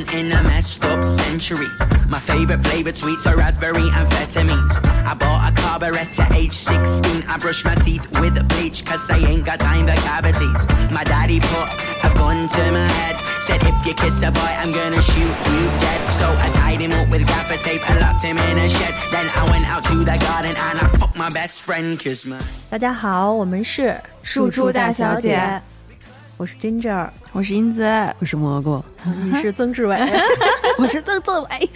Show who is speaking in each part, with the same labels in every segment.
Speaker 1: born in a messed up century. My favorite flavored sweets are raspberry amphetamines. I bought a carburet at age 16. I brush my teeth with bleach cause I ain't got time for cavities. My daddy put a gun to my head. Said if you kiss a boy, I'm gonna shoot you dead. So I tied him up with gaffer tape and locked him in a shed. Then I went out to the garden and I fucked my best friend cause my
Speaker 2: 大家好，我们是
Speaker 3: 庶出大小姐，
Speaker 2: 我是 Ginger，
Speaker 3: 我是英子，
Speaker 4: 我是蘑菇，
Speaker 2: 你是曾志伟，
Speaker 3: 我是曾志伟。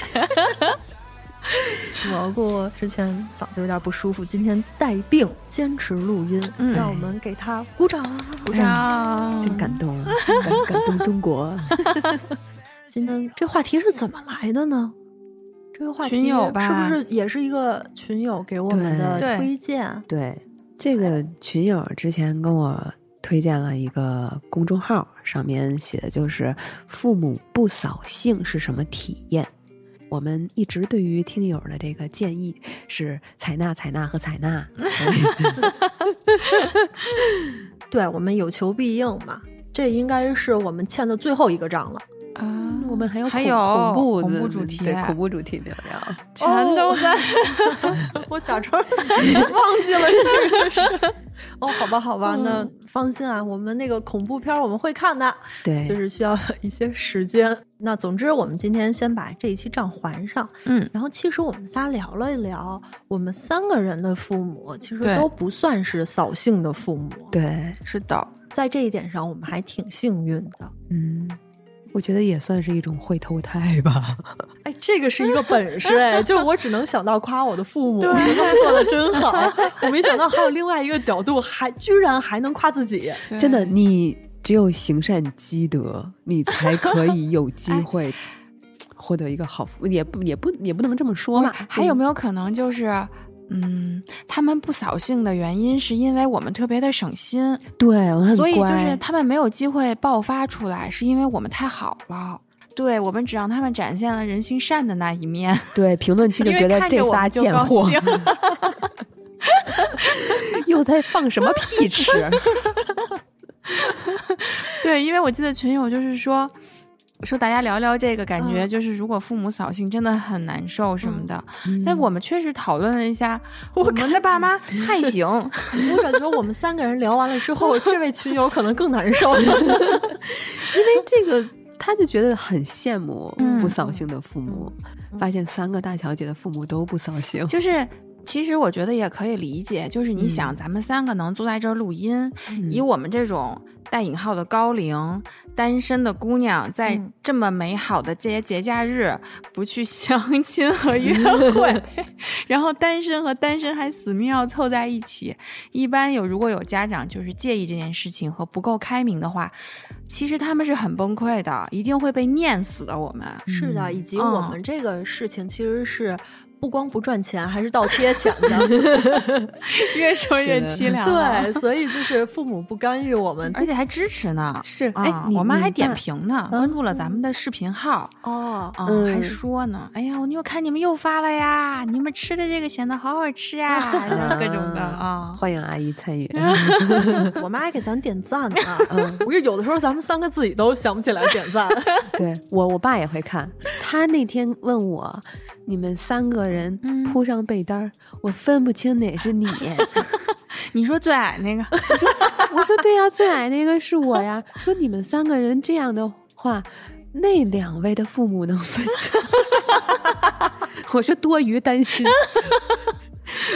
Speaker 2: 蘑菇之前嗓子有点不舒服，今天带病坚持录音，
Speaker 3: 嗯
Speaker 2: 让我们给他鼓掌。
Speaker 3: 鼓掌！
Speaker 4: 真感动啊，感感动中国。
Speaker 2: 今天这话题是怎么来的呢？这个话题是不是也是一个群友给我们的推荐？
Speaker 4: 对，这个群友之前跟我推荐了一个公众号，上面写的就是父母不扫兴是什么体验。我们一直对于听友的这个建议是采纳、采纳和采纳。
Speaker 2: 对我们有求必应嘛，这应该是我们欠的最后一个账了。
Speaker 3: 啊，
Speaker 4: 我们还有恐
Speaker 3: 还有
Speaker 4: 恐怖
Speaker 3: 恐怖主题
Speaker 4: 对恐怖主题没有聊。
Speaker 3: 全都在。
Speaker 2: 我假装忘记了这个事。哦，好吧，好吧，那放心啊，我们那个恐怖片儿我们会看的，
Speaker 4: 对，
Speaker 2: 就是需要一些时间。那总之，我们今天先把这一期账还上。
Speaker 3: 嗯，
Speaker 2: 然后，其实我们仨聊了一聊，我们三个人的父母其实都不算是扫兴的父母，
Speaker 4: 对，
Speaker 3: 是的，
Speaker 2: 在这一点上，我们还挺幸运的。
Speaker 4: 嗯，我觉得也算是一种会投胎吧。
Speaker 2: 哎，这个是一个本事哎，就我只能想到夸我的父母，觉得他们做的真好。我没想到还有另外一个角度，还居然还能夸自己。
Speaker 4: 真的，你只有行善积德，你才可以有机 会获得一个好福。也不也不也不能这么说嘛。
Speaker 3: 还有没有可能就是？嗯，他们不扫兴的原因是因为我们特别的省心，
Speaker 4: 对
Speaker 3: 所以就是他们没有机会爆发出来，是因为我们太好了。对我们只让他们展现了人性善的那一面，
Speaker 4: 对评论区就觉得这仨贱货
Speaker 3: 兴
Speaker 4: 又在放什么屁吃？
Speaker 3: 对，因为我记得群友就是说。说大家聊聊这个，感觉
Speaker 2: 嗯
Speaker 3: 就是如果父母扫兴真的很难受什么的。
Speaker 4: 嗯
Speaker 3: 但我们确实讨论了一下，我们的爸妈 还行，
Speaker 2: 我感觉我们三个人聊完了之后，这位群友可能更难受。
Speaker 4: 因为这个，他就觉得很羡慕
Speaker 3: 嗯
Speaker 4: 不扫兴的父母，发现三个大小姐的父母都不扫兴。
Speaker 3: 就是。其实我觉得也可以理解，就是你想，咱们三个能坐在这儿录音，以我们这种带引号的高龄单身的姑娘，在
Speaker 2: 嗯
Speaker 3: 这么美好的节节假日，不去相亲和约会，然后单身和单身还死命要凑在一起。一般有如果有家长就是介意这件事情和不够开明的话，其实他们是很崩溃的，一定会被念死的。我们
Speaker 2: 是的，以及
Speaker 3: 嗯
Speaker 2: 我们这个事情其实是不光不赚钱，还是倒贴钱的。
Speaker 3: 越说越凄凉，
Speaker 2: 对，所以就是父母不干预我们。
Speaker 3: 而且还支持呢。
Speaker 4: 是，
Speaker 3: 啊
Speaker 4: 哎，
Speaker 3: 我妈还点评呢，关注了咱们的视频号，
Speaker 2: 哦，
Speaker 3: 还说呢，哎呀，我又看你们又发了呀，你们吃的这个咸的好好吃啊，就各种的啊。
Speaker 4: 欢迎阿姨参与。
Speaker 2: 我妈还给咱点赞呢。嗯，我就有的时候咱们三个自己都想不起来点赞。
Speaker 4: 对我，我爸也会看。他那天问我，你们三个人
Speaker 3: 嗯
Speaker 4: 铺上被单儿，我分不清哪是你。
Speaker 3: 你说最矮那个，
Speaker 4: 我说对呀、最矮那个是我呀。说你们三个人这样的话，那两位的父母能分清？我说多余担心。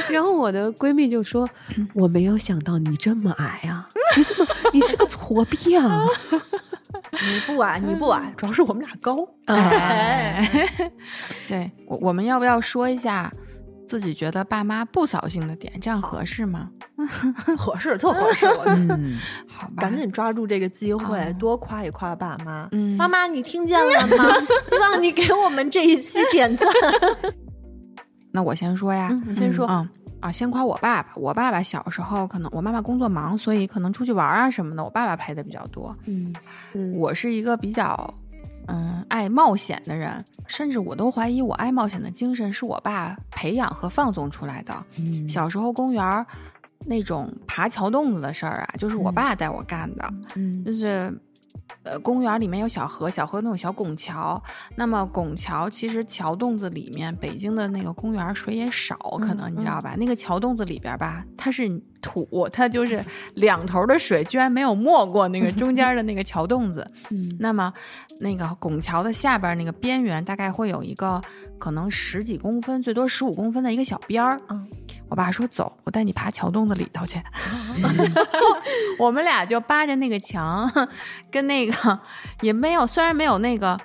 Speaker 4: 然后我的闺蜜就说：“ 我没有想到你这么矮啊！你怎么你是个矬逼啊
Speaker 2: 你不矮，你不矮，主要是我们俩高。！”
Speaker 3: 哎，对我我们要不要说一下自己觉得爸妈不扫兴的点？这样合适吗？
Speaker 2: 合适，特合适。我觉得
Speaker 4: 嗯，
Speaker 3: 好吧，
Speaker 2: 赶紧抓住这个机会，
Speaker 3: 啊
Speaker 2: 多夸一夸爸妈。
Speaker 3: 嗯
Speaker 2: 妈妈，你听见了吗？希望你给我们这一期点赞。
Speaker 3: 那我先说呀，
Speaker 2: 嗯你先说
Speaker 3: 嗯啊，先夸我爸爸。我爸爸小时候可能我妈妈工作忙，所以可能出去玩啊什么的，我爸爸陪的比较多。
Speaker 4: 嗯嗯
Speaker 3: 我是一个比较嗯爱冒险的人，甚至我都怀疑我爱冒险的精神是我爸培养和放纵出来的。
Speaker 4: 嗯
Speaker 3: 小时候公园儿那种爬桥洞子的事儿啊，就是我爸带我干的，
Speaker 4: 嗯
Speaker 3: 就是。呃，公园里面有小河，小河那种小拱桥。那么拱桥其实桥洞子里面，北京的那个公园水也少，可能你知道吧？那个桥洞子里边吧，它是土，它就是两头的水居然没有没过那个中间的那个桥洞子。
Speaker 4: 嗯
Speaker 3: 那么，那个拱桥的下边那个边缘大概会有一个可能十几公分，最多十五公分的一个小边儿。
Speaker 2: 嗯
Speaker 3: 我爸说：“走，我带你爬桥洞子里头去。我们俩就扒着那个墙，跟那个也没有，虽然没有那个。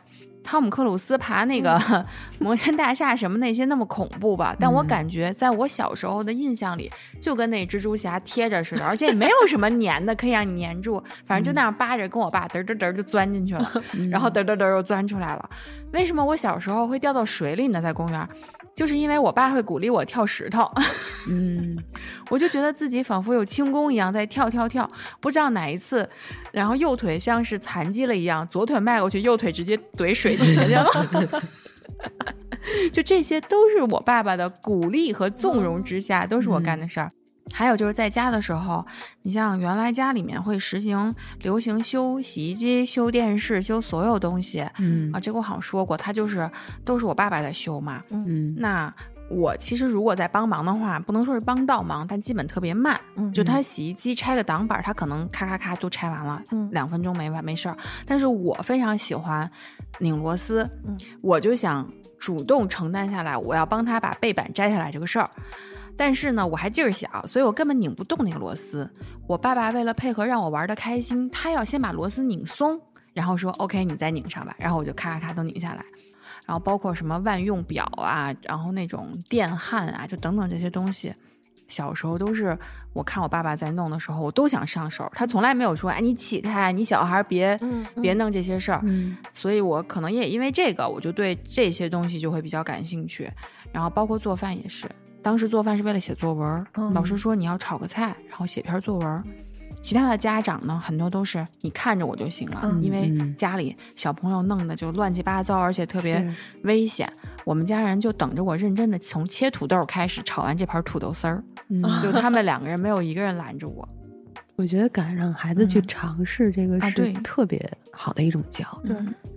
Speaker 3: 汤姆克鲁斯爬那个 摩天大厦什么那些那么恐怖吧，但我感觉在我小时候的印象里，就跟那蜘蛛侠贴着似的，而且也没有什么粘的可以让你粘住，反正就那样扒着，跟我爸嘚嘚嘚就钻进去了，然后嘚嘚嘚又钻出来了。为什么我小时候会掉到水里呢？在公园，就是因为我爸会鼓励我跳石头，
Speaker 4: 嗯
Speaker 3: 我就觉得自己仿佛有轻功一样在跳跳跳，不知道哪一次，然后右腿像是残疾了一样，左腿迈过去，右腿直接怼水底下去了。就这些都是我爸爸的鼓励和纵容之下，都是我干的事儿。还有就是在家的时候，你像原来家里面会实行流行修洗衣机、修电视、修所有东西
Speaker 4: 嗯
Speaker 3: 啊，这个我好像说过，他就是都是我爸爸在修嘛。
Speaker 4: 嗯
Speaker 3: 那我其实如果在帮忙的话，不能说是帮倒忙，但基本特别慢。
Speaker 2: 嗯
Speaker 3: 就他洗衣机拆个挡板，他可能咔咔咔都拆完了，
Speaker 2: 嗯
Speaker 3: 两分钟没完没事儿。但是我非常喜欢拧螺丝，
Speaker 2: 嗯
Speaker 3: 我就想主动承担下来，我要帮他把背板摘下来这个事儿。但是呢，我还劲儿小，所以我根本拧不动那个螺丝。我爸爸为了配合让我玩的开心，他要先把螺丝拧松，然后说 OK，你再拧上吧。然后我就咔咔咔都拧下来。然后包括什么万用表啊，然后那种电焊啊，就等等这些东西，小时候都是我看我爸爸在弄的时候，我都想上手。他从来没有说，哎，你起开，你小孩别、别弄这些事儿。
Speaker 4: 嗯
Speaker 3: 所以我可能也因为这个，我就对这些东西就会比较感兴趣。然后包括做饭也是，当时做饭是为了写作文老师说你要炒个菜，然后写篇作文儿。其他的家长呢，很多都是你看着我就行了，
Speaker 2: 嗯
Speaker 3: 因为
Speaker 4: 嗯
Speaker 3: 家里小朋友弄的就乱七八糟，而且特别危险。我们家人就等着我认真的从切土豆开始炒完这盘土豆丝儿，
Speaker 4: 嗯，
Speaker 3: 就 他们两个人没有一个人拦着我。
Speaker 4: 我觉得敢让孩子去
Speaker 3: 嗯。
Speaker 4: 尝试这个是特别好的一种教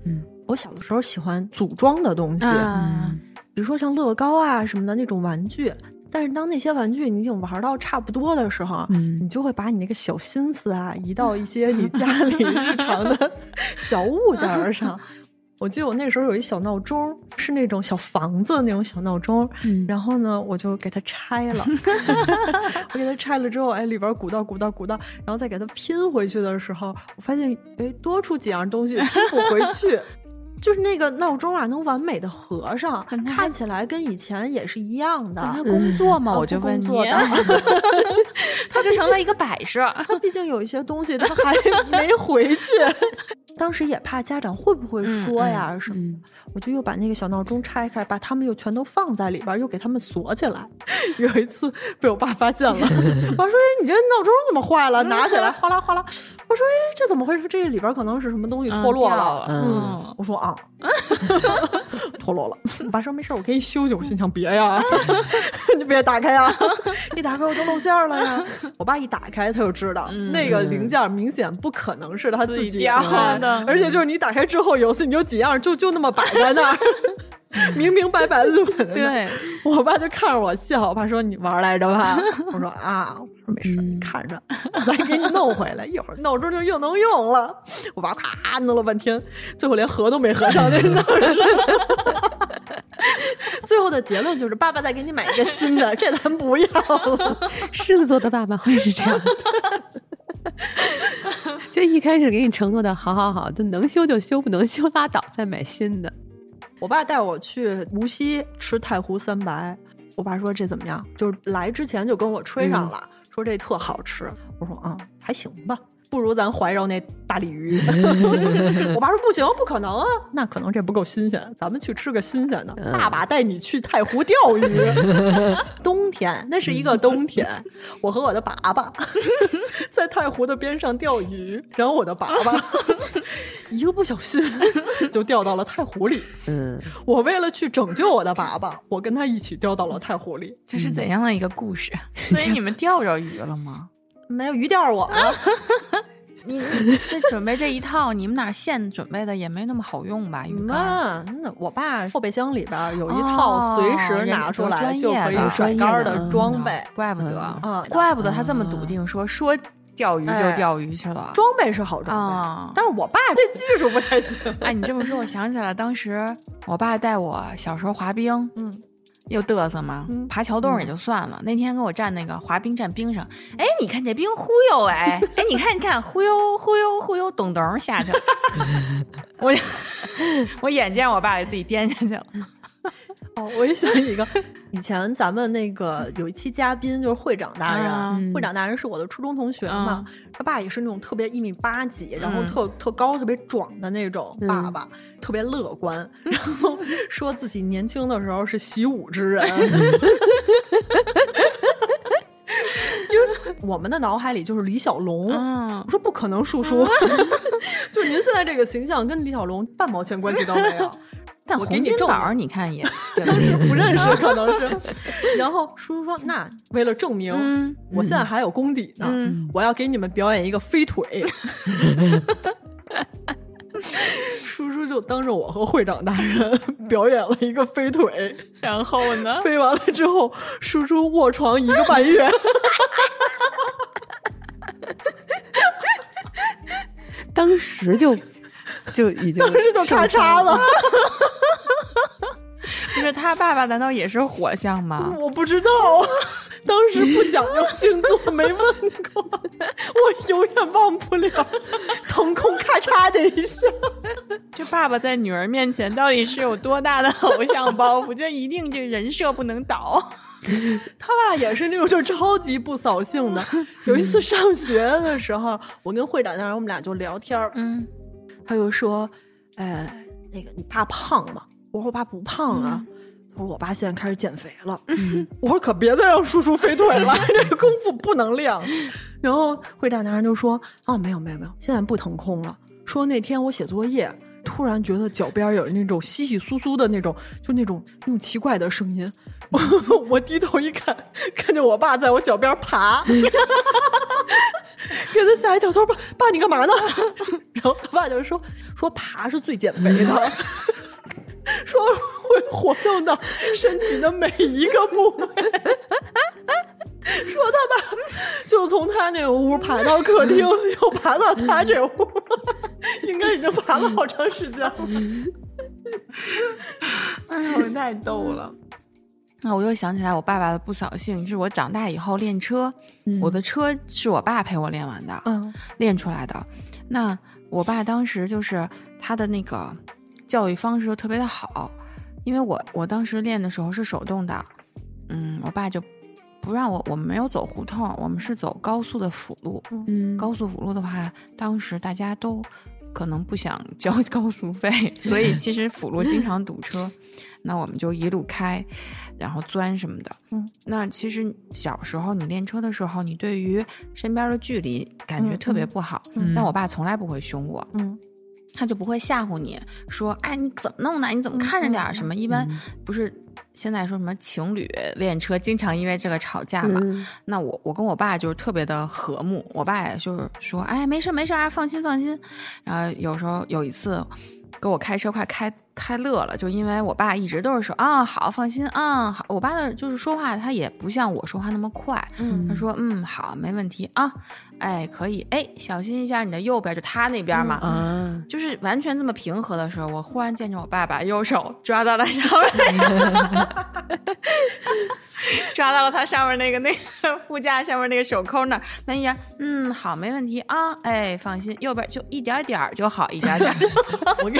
Speaker 4: 嗯。
Speaker 2: 我小的时候喜欢组装的东西，
Speaker 3: 啊，
Speaker 2: 比如说像乐高啊什么的那种玩具。但是当那些玩具你已经玩到差不多的时候，
Speaker 4: 嗯
Speaker 2: 你就会把你那个小心思啊移到一些你家里日常的 小物件儿上。我记得我那时候有一小闹钟，是那种小房子那种小闹钟，
Speaker 4: 嗯
Speaker 2: 然后呢，我就给它拆了。我给它拆了之后，哎，里边鼓捣鼓捣鼓捣，然后再给它拼回去的时候，我发现哎多出几样东西拼不回去。就是那个闹钟啊，能完美的合上，看起来跟以前也是一样的。
Speaker 3: 他工作嘛，
Speaker 2: 啊
Speaker 3: 我就问你
Speaker 2: 不工作的，
Speaker 3: 他就成了一个摆设。
Speaker 2: 他毕竟有一些东西他还没回去。当时也怕家长会不会说呀、什么，
Speaker 4: 嗯
Speaker 2: 我就又把那个小闹钟拆开，把它们又全都放在里边儿，又给它们锁起来。有一次被我爸发现了，我爸说：“哎，你这闹钟怎么坏了？”拿起来哗啦哗啦。我说：“哎，这怎么回事？这里边可能是什么东西脱落了。
Speaker 3: 嗯
Speaker 2: 我说啊，脱落了。我爸说没事儿，我可以修修。我心想别呀，你别打开呀，一打开我都露馅儿了呀。我爸一打开，他就知道、那个零件明显不可能是他自己
Speaker 3: 的
Speaker 2: 而且就是你打开之后，有次你就几样就就那么摆在那儿。明明白白的
Speaker 3: 对，
Speaker 2: 我爸就看着我笑，我爸说你玩来着吧？我说啊，我说没事，你看着，我再给你弄回来，一会儿闹钟就又能用了。我爸咔弄了半天，最后连合都没合上那闹钟。最后的结论就是，爸爸再给你买一个新的，这咱不要了。
Speaker 4: 狮子座的爸爸会是这样的。就一开始给你承诺的好好好，就能修就修，不能修拉倒，再买新的。
Speaker 2: 我爸带我去无锡吃太湖三白，我爸说这怎么样？就是来之前就跟我吹上了，说这特好吃。我说啊，还行吧，不如咱怀柔那大鲤鱼。我爸说不行，不可能啊，那可能这不够新鲜，咱们去吃个新鲜的。爸爸带你去太湖钓鱼，冬天那是一个冬天，我和我的爸爸 在太湖的边上钓鱼，然后我的爸爸一个不小心就掉到了太湖里。
Speaker 4: 嗯，
Speaker 2: 我为了去拯救我的爸爸，我跟他一起掉到了太湖里。
Speaker 3: 这是怎样的一个故事？所以你们钓着鱼了吗？
Speaker 2: 没有鱼钓我啊，
Speaker 3: 你你这准备这一套，你们哪儿现准备的也没那么好用吧？鱼竿
Speaker 2: 那那我爸后备箱里边有一套随时拿出来就可以
Speaker 4: 哦
Speaker 2: 甩竿的装备，
Speaker 3: 怪不得
Speaker 2: 啊
Speaker 3: 怪不得他这么笃定，说说钓鱼就
Speaker 2: 哎
Speaker 3: 钓鱼去了。
Speaker 2: 装备是好装备，
Speaker 3: 啊
Speaker 2: 但是我爸这技术不太行。
Speaker 3: 哎，你这么说，我想起来，当时我爸带我小时候滑冰，
Speaker 2: 嗯，
Speaker 3: 又嘚瑟吗，
Speaker 2: 嗯
Speaker 3: 爬桥洞也就算了。那天给我站那个滑冰站冰上，哎，你看这冰忽悠哎，哎，你看你看忽悠忽悠忽悠，咚咚下去了。我 我眼见我爸给自己颠下去了。
Speaker 2: 哦，我也想一个，以前咱们那个有一期嘉宾就是会长大人，
Speaker 3: 啊
Speaker 2: 会长大人是我的初中同学嘛，他爸也是那种特别一米八几，然后
Speaker 3: 嗯
Speaker 2: 特、特高、特别壮的那种爸爸，特别乐观，然后说自己年轻的时候是习武之人。因为我们的脑海里就是李小龙，
Speaker 3: 嗯
Speaker 2: 我说不可能，叔叔，就您现在这个形象跟李小龙半毛钱关系都没有。
Speaker 3: 但
Speaker 2: 我给你证
Speaker 3: 洪金宝你看也，当时？
Speaker 2: 不认识，可能是。然后叔叔说：“那为了证明
Speaker 3: 嗯
Speaker 2: 我现在还有功底呢，
Speaker 3: 嗯
Speaker 2: 我要给你们表演一个飞腿。”叔叔就当着我和会长大人表演了一个飞腿，
Speaker 3: 然后呢？
Speaker 2: 飞完了之后，叔叔卧床一个半月。
Speaker 4: 当时就就已经
Speaker 2: 当时就咔嚓了，
Speaker 3: 不是他爸爸难道也是火象吗？
Speaker 2: 我不知道，当时不讲究星座，没问过，我永远忘不了，腾空咔嚓的一下。
Speaker 3: 这爸爸在女儿面前到底是有多大的偶像包袱？这一定这人设不能倒。
Speaker 2: 他爸也是那种就超级不扫兴的。有一次上学的时候，我跟会长大人我们俩就聊天儿，
Speaker 3: 嗯
Speaker 2: 他就说：“呃，那个你爸胖吗？”我说：“我爸不胖啊。他说：“我爸现在开始减肥了。我说：“可别再让叔叔飞腿了，这个功夫不能练。”然后会长男人就说：“哦，没有没有没有，现在不腾空了。说那天我写作业。”突然觉得脚边有那种稀稀疏疏的那种，就那种那种奇怪的声音。我低头一看，看见我爸在我脚边爬，给他吓一跳。他说：“爸，爸你干嘛呢？” 然后他爸就说：“说爬是最减肥的，说会活动到身体的每一个部位。” 说他爸就从他那个屋爬到客厅，又爬到他这屋，应该已经爬了好长时间了。
Speaker 3: 哎呦，太逗了。那我又想起来我爸爸的不扫兴，就是我长大以后练车，我的车是我爸陪我练完的，
Speaker 2: 嗯
Speaker 3: 练出来的。那我爸当时就是他的那个教育方式就特别的好，因为我我当时练的时候是手动的，嗯，我爸就不让我，我们没有走胡同，我们是走高速的辅路。
Speaker 4: 嗯
Speaker 3: 高速辅路的话，当时大家都可能不想交 高速费，所以其实辅路经常堵车。那我们就一路开，然后钻什么的。
Speaker 2: 嗯，
Speaker 3: 那其实小时候你练车的时候，你对于身边的距离感觉
Speaker 2: 嗯
Speaker 3: 特别
Speaker 2: 嗯
Speaker 3: 不好。
Speaker 4: 嗯
Speaker 3: 但我爸从来不会凶我，
Speaker 2: 嗯
Speaker 3: 他就不会吓唬你说：“哎，你怎么弄的？你怎么看着点儿？”什么一般不是现在说什么情侣练车经常因为这个吵架嘛？
Speaker 4: 嗯
Speaker 3: 那我我跟我爸就是特别的和睦，我爸也就是说，哎，没事没事啊，放心放心。然后有时候有一次，给我开车快开开乐了，就因为我爸一直都是说啊好放心啊好，我爸的就是说话他也不像我说话那么快，
Speaker 2: 嗯。
Speaker 3: 他说嗯好没问题啊，哎可以。哎小心一下你的右边就他那边嘛。
Speaker 4: 嗯，
Speaker 3: 就是完全这么平和的时候，我忽然见着我爸把右手抓到了上面，抓到了他上面那个那个副驾上面那个手扣那儿，那一眼，嗯，好，没问题啊，哎，放心，右边就一点点儿就好，一点点儿。
Speaker 2: 我跟你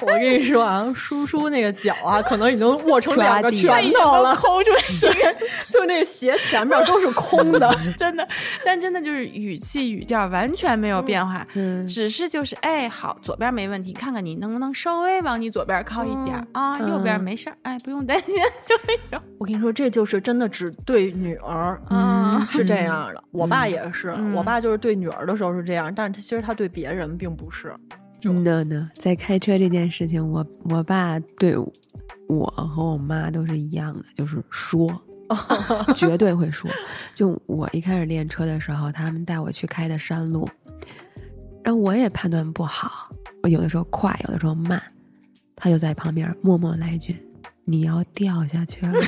Speaker 2: 我跟你说啊，叔叔那个脚啊，可能已经握成两个拳头了，
Speaker 3: 抠出来 一个，
Speaker 2: 就那个鞋前面都是空的。
Speaker 3: 真的，但真的就是语气语调完全没有变化，
Speaker 4: 嗯
Speaker 3: 只是就是哎，好，左边没问题，看看你能不能稍微往你左边靠一点儿、啊，右边没事儿，哎，不用担心，就那种。
Speaker 2: 我跟你说，这就是真的只对女儿，
Speaker 3: 嗯
Speaker 2: 是这样的。我爸也是，
Speaker 3: 嗯
Speaker 2: 我爸就是对女儿的时候是这样，但是他其实他对别人并不是。
Speaker 4: 呢呢，在开车这件事情，我我爸对我和我妈都是一样的，就是说，绝对会说。就我一开始练车的时候，他们带我去开的山路，然后我也判断不好，我有的时候快，有的时候慢，他就在旁边默默来一句：“你要掉下去了。”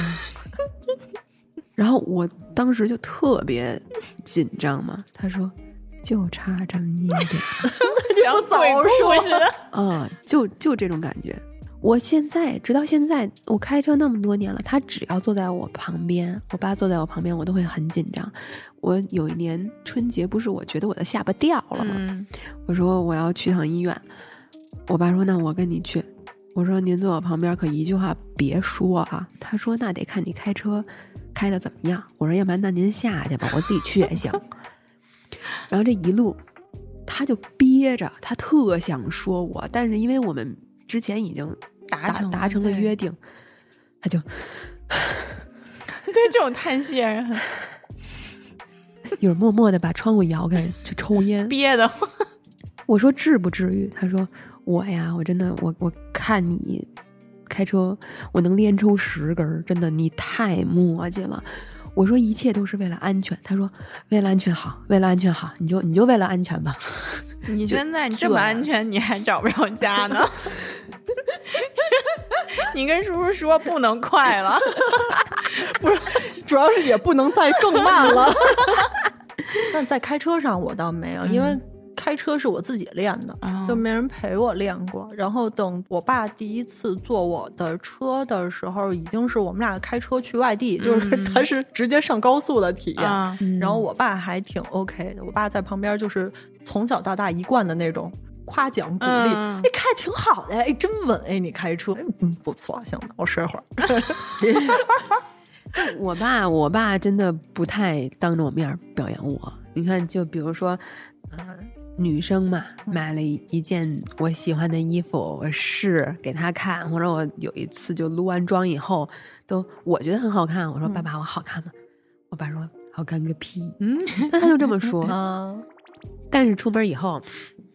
Speaker 4: 然后我当时就特别紧张嘛，他说：“就差这么一点。”
Speaker 3: 像
Speaker 2: 早说
Speaker 3: 似的。
Speaker 4: 啊，就就这种感觉。我现在直到现在，我开车那么多年了，他只要坐在我旁边，我爸坐在我旁边，我都会很紧张。我有一年春节，不是我觉得我的下巴掉了吗？
Speaker 3: 嗯
Speaker 4: 我说我要去趟医院，我爸说那我跟你去。我说您坐我旁边，可一句话别说啊。他说那得看你开车开的怎么样。我说要不然那您下去吧，我自己去也行。然后这一路，他就憋着，他特想说我，但是因为我们之前已经
Speaker 3: 达成
Speaker 4: 达成了约定，他就
Speaker 3: 对这种叹息让人很
Speaker 4: 一会儿默默的把窗户摇开去抽烟。
Speaker 3: 憋得慌。
Speaker 4: 我说至不至于，他说我呀，我真的我我看你开车，我能连抽十根儿，真的你太磨叽了。我说一切都是为了安全，他说为了安全好，为了安全好，你就你就为了安全吧。
Speaker 3: 你现在你这么安全，你还找不着家呢？你跟叔叔说不能快了，不是
Speaker 2: 主要是也不能再更慢了。但在开车上我倒没有，因为开车是我自己练的，
Speaker 3: 哦
Speaker 2: 就没人陪我练过。然后等我爸第一次坐我的车的时候，已经是我们俩开车去外地，就是他是直接上高速的体验。
Speaker 3: 啊，
Speaker 2: 然后我爸还挺 OK 的，我爸在旁边就是从小到大一贯的那种夸奖鼓励，
Speaker 3: 嗯
Speaker 2: 哎，开的挺好的，哎，真稳，哎，你开车，哎嗯，不错，行的，我睡会儿。
Speaker 4: 我爸，我爸真的不太当着我面表扬我。你看，就比如说，呃，女生嘛，买了一一件我喜欢的衣服，我试给她看，或者我有一次就撸完妆以后，都我觉得很好看，我说、爸爸，我好看吗？我爸说好看个屁，
Speaker 3: 嗯，
Speaker 4: 那他就这么说。
Speaker 2: 嗯，
Speaker 4: 但是出门以后，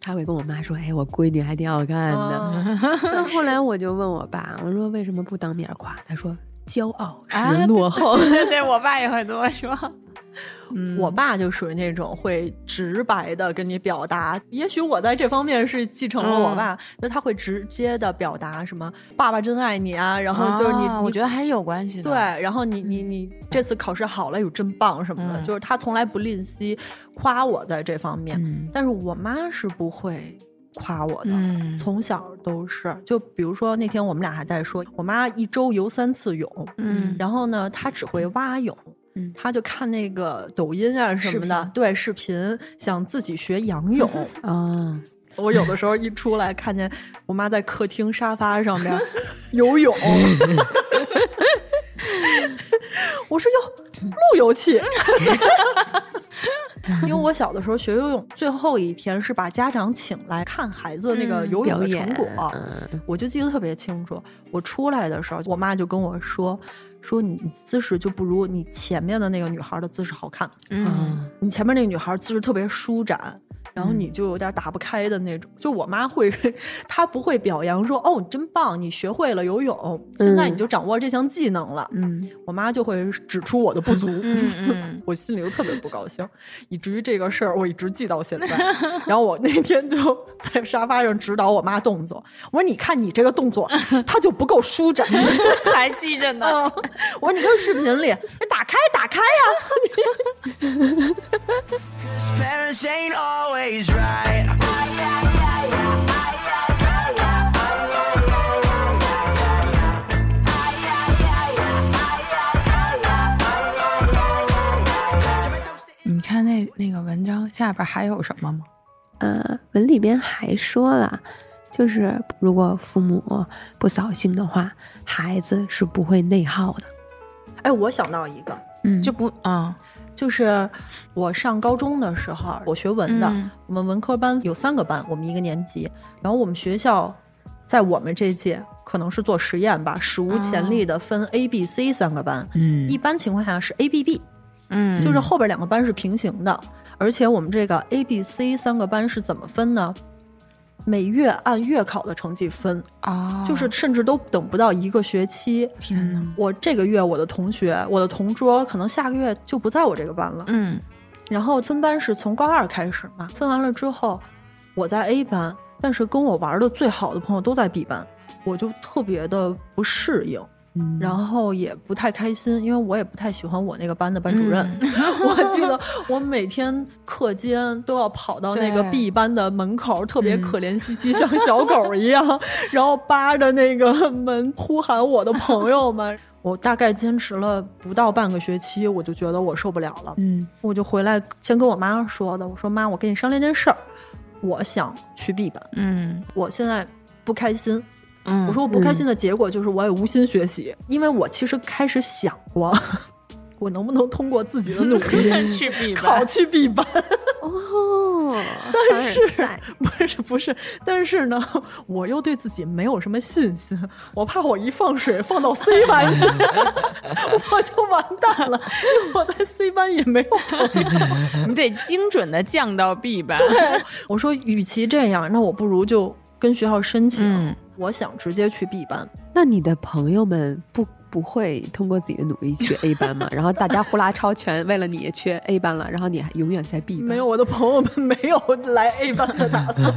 Speaker 4: 他会跟我妈说：“哎，我闺女还挺好看的。
Speaker 2: 嗯
Speaker 4: 那后来我就问我爸，我说为什么不当面夸？他说骄傲使
Speaker 3: 啊
Speaker 4: 人落 后。
Speaker 3: 对对，我爸也会这么说。嗯
Speaker 2: 我爸就属于那种会直白的跟你表达，也许我在这方面是继承了我爸，就他会直接的表达什么“爸爸真爱你”啊，然后就是你，
Speaker 3: 啊
Speaker 2: 你
Speaker 3: 我觉得还是有关系的。
Speaker 2: 对，然后你你你这次考试好了，有真棒什么的，
Speaker 3: 嗯
Speaker 2: 就是他从来不吝惜夸我在这方面，
Speaker 4: 嗯
Speaker 2: 但是我妈是不会夸我的。
Speaker 3: 嗯，
Speaker 2: 从小都是，就比如说那天我们俩还在说，我妈一周游三次泳，
Speaker 3: 嗯
Speaker 2: 然后呢，她只会蛙泳，
Speaker 4: 嗯
Speaker 2: 她就看那个抖音啊什么的
Speaker 3: 频，
Speaker 2: 对视频，想自己学仰泳。
Speaker 4: 啊，
Speaker 2: 我有的时候一出来，看见我妈在客厅沙发上面 游泳，我说哟，路由器。因为 我小的时候学游泳，最后一天是把家长请来看孩子那个
Speaker 3: 嗯
Speaker 2: 游泳的成果，
Speaker 4: 嗯
Speaker 2: 我就记得特别清楚。我出来的时候，我妈就跟我说：“说你姿势就不如你前面的那个女孩的姿势好看，
Speaker 3: 嗯
Speaker 4: 啊，
Speaker 2: 你前面那个女孩姿势特别舒展。”然后你就有点打不开的那种，就我妈会，她不会表扬说哦，你真棒，你学会了游泳，现在你就掌握这项技能了。
Speaker 4: 嗯，
Speaker 2: 我妈就会指出我的不足，
Speaker 3: 嗯嗯
Speaker 2: 我心里就特别不高兴，以至于这个事儿我一直记到现在。然后我那天就在沙发上指导我妈动作，我说：“你看你这个动作，它就不够舒展。
Speaker 3: 还记着呢。
Speaker 2: 啊我说：“你看视频里，打开打开呀、
Speaker 1: 你看
Speaker 3: 那那个文章下边还有什么吗？
Speaker 4: 呃文里边还说了就是如果父母不扫兴的话孩子是不会内耗的。
Speaker 2: 哎我想到一个
Speaker 4: 嗯。
Speaker 3: 就不啊。
Speaker 2: 就是我上高中的时候，我学文的，
Speaker 3: 嗯
Speaker 2: 我们文科班有三个班，我们一个年级。然后我们学校在我们这届可能是做实验吧，史无前例的分 A、B、C 三个班。
Speaker 4: 嗯
Speaker 2: 一般情况下是 A、B、B，
Speaker 3: 嗯，
Speaker 2: 就是后边两个班是平行的。而且我们这个 A、B、C 三个班是怎么分呢？每月按月考的成绩分，
Speaker 3: 啊，
Speaker 2: 就是甚至都等不到一个学期。
Speaker 3: 天哪，
Speaker 2: 我这个月我的同学，我的同桌，可能下个月就不在我这个班了。
Speaker 3: 嗯。
Speaker 2: 然后分班是从高二开始嘛，分完了之后，我在 A 班，但是跟我玩的最好的朋友都在 B 班，我就特别的不适应，
Speaker 4: 嗯
Speaker 2: 然后也不太开心，因为我也不太喜欢我那个班的班主任。
Speaker 3: 嗯
Speaker 2: 我记得我每天课间都要跑到那个 B 班的门口，特别可怜兮兮，像小狗一样，然后扒着那个门呼喊我的朋友们。我大概坚持了不到半个学期，我就觉得我受不了了。
Speaker 4: 嗯
Speaker 2: 我就回来先跟我妈说的，我说妈，我跟你商量件事儿，我想去 B 班，
Speaker 3: 嗯
Speaker 2: 我现在不开心。
Speaker 3: 嗯，
Speaker 2: 我说我不开心的结果就是我也无心学习，因为我其实开始想过，我能不能通过自己的努力
Speaker 3: 去 B
Speaker 2: 考，去 B 班？
Speaker 4: 哦，
Speaker 2: 但是不是不是，但是呢，我又对自己没有什么信心，我怕我一放水放到 C 班去，我就完蛋了，我在 C 班也没有朋友。
Speaker 3: 你得精准的降到 B 班。
Speaker 2: 我说，与其这样，那我不如就跟学校申请，
Speaker 3: 嗯
Speaker 2: 我想直接去 B 班。
Speaker 4: 那你的朋友们不不会通过自己的努力去 A 班吗？然后大家呼啦超全为了你去 A 班了，然后你还永远在 B 班。
Speaker 2: 没有，我的朋友们没有来 A 班的打算。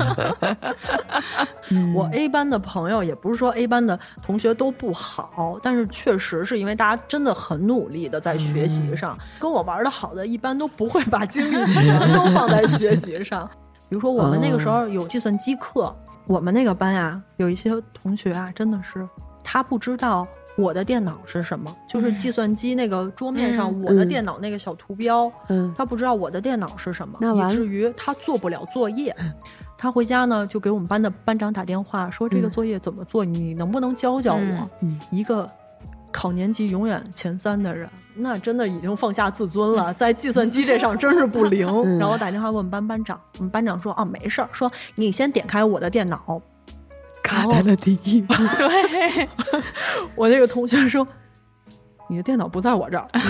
Speaker 4: 嗯
Speaker 2: 我 A 班的朋友也不是说 A 班的同学都不好，但是确实是因为大家真的很努力的在学习上，跟我玩的好的一般都不会把精力全都放在学习上。比如说我们那个时候有计算机课，我们那个班啊、有一些同学啊，真的是他不知道。我的电脑是什么？就是计算机那个桌面上，
Speaker 3: 嗯
Speaker 2: 我的
Speaker 4: 嗯
Speaker 2: 电脑那个小图标，
Speaker 4: 嗯
Speaker 2: 他不知道我的电脑是什么，以至于他做不了作业。他回家呢，就给我们班的班长打电话说：“这个
Speaker 4: 嗯
Speaker 2: 作业怎么做？你能不能教教我？”
Speaker 3: 嗯
Speaker 4: 嗯
Speaker 2: 一个考年级永远前三的人，那真的已经放下自尊了，在计算机这上真是不灵。
Speaker 4: 嗯
Speaker 2: 然后我打电话问我们班班长，我们班长说：“啊，没事儿，说你先点开我的电脑。”
Speaker 4: 卡在了第一步。
Speaker 3: 对，
Speaker 2: 我那个同学说：“你的电脑不在我这儿。”太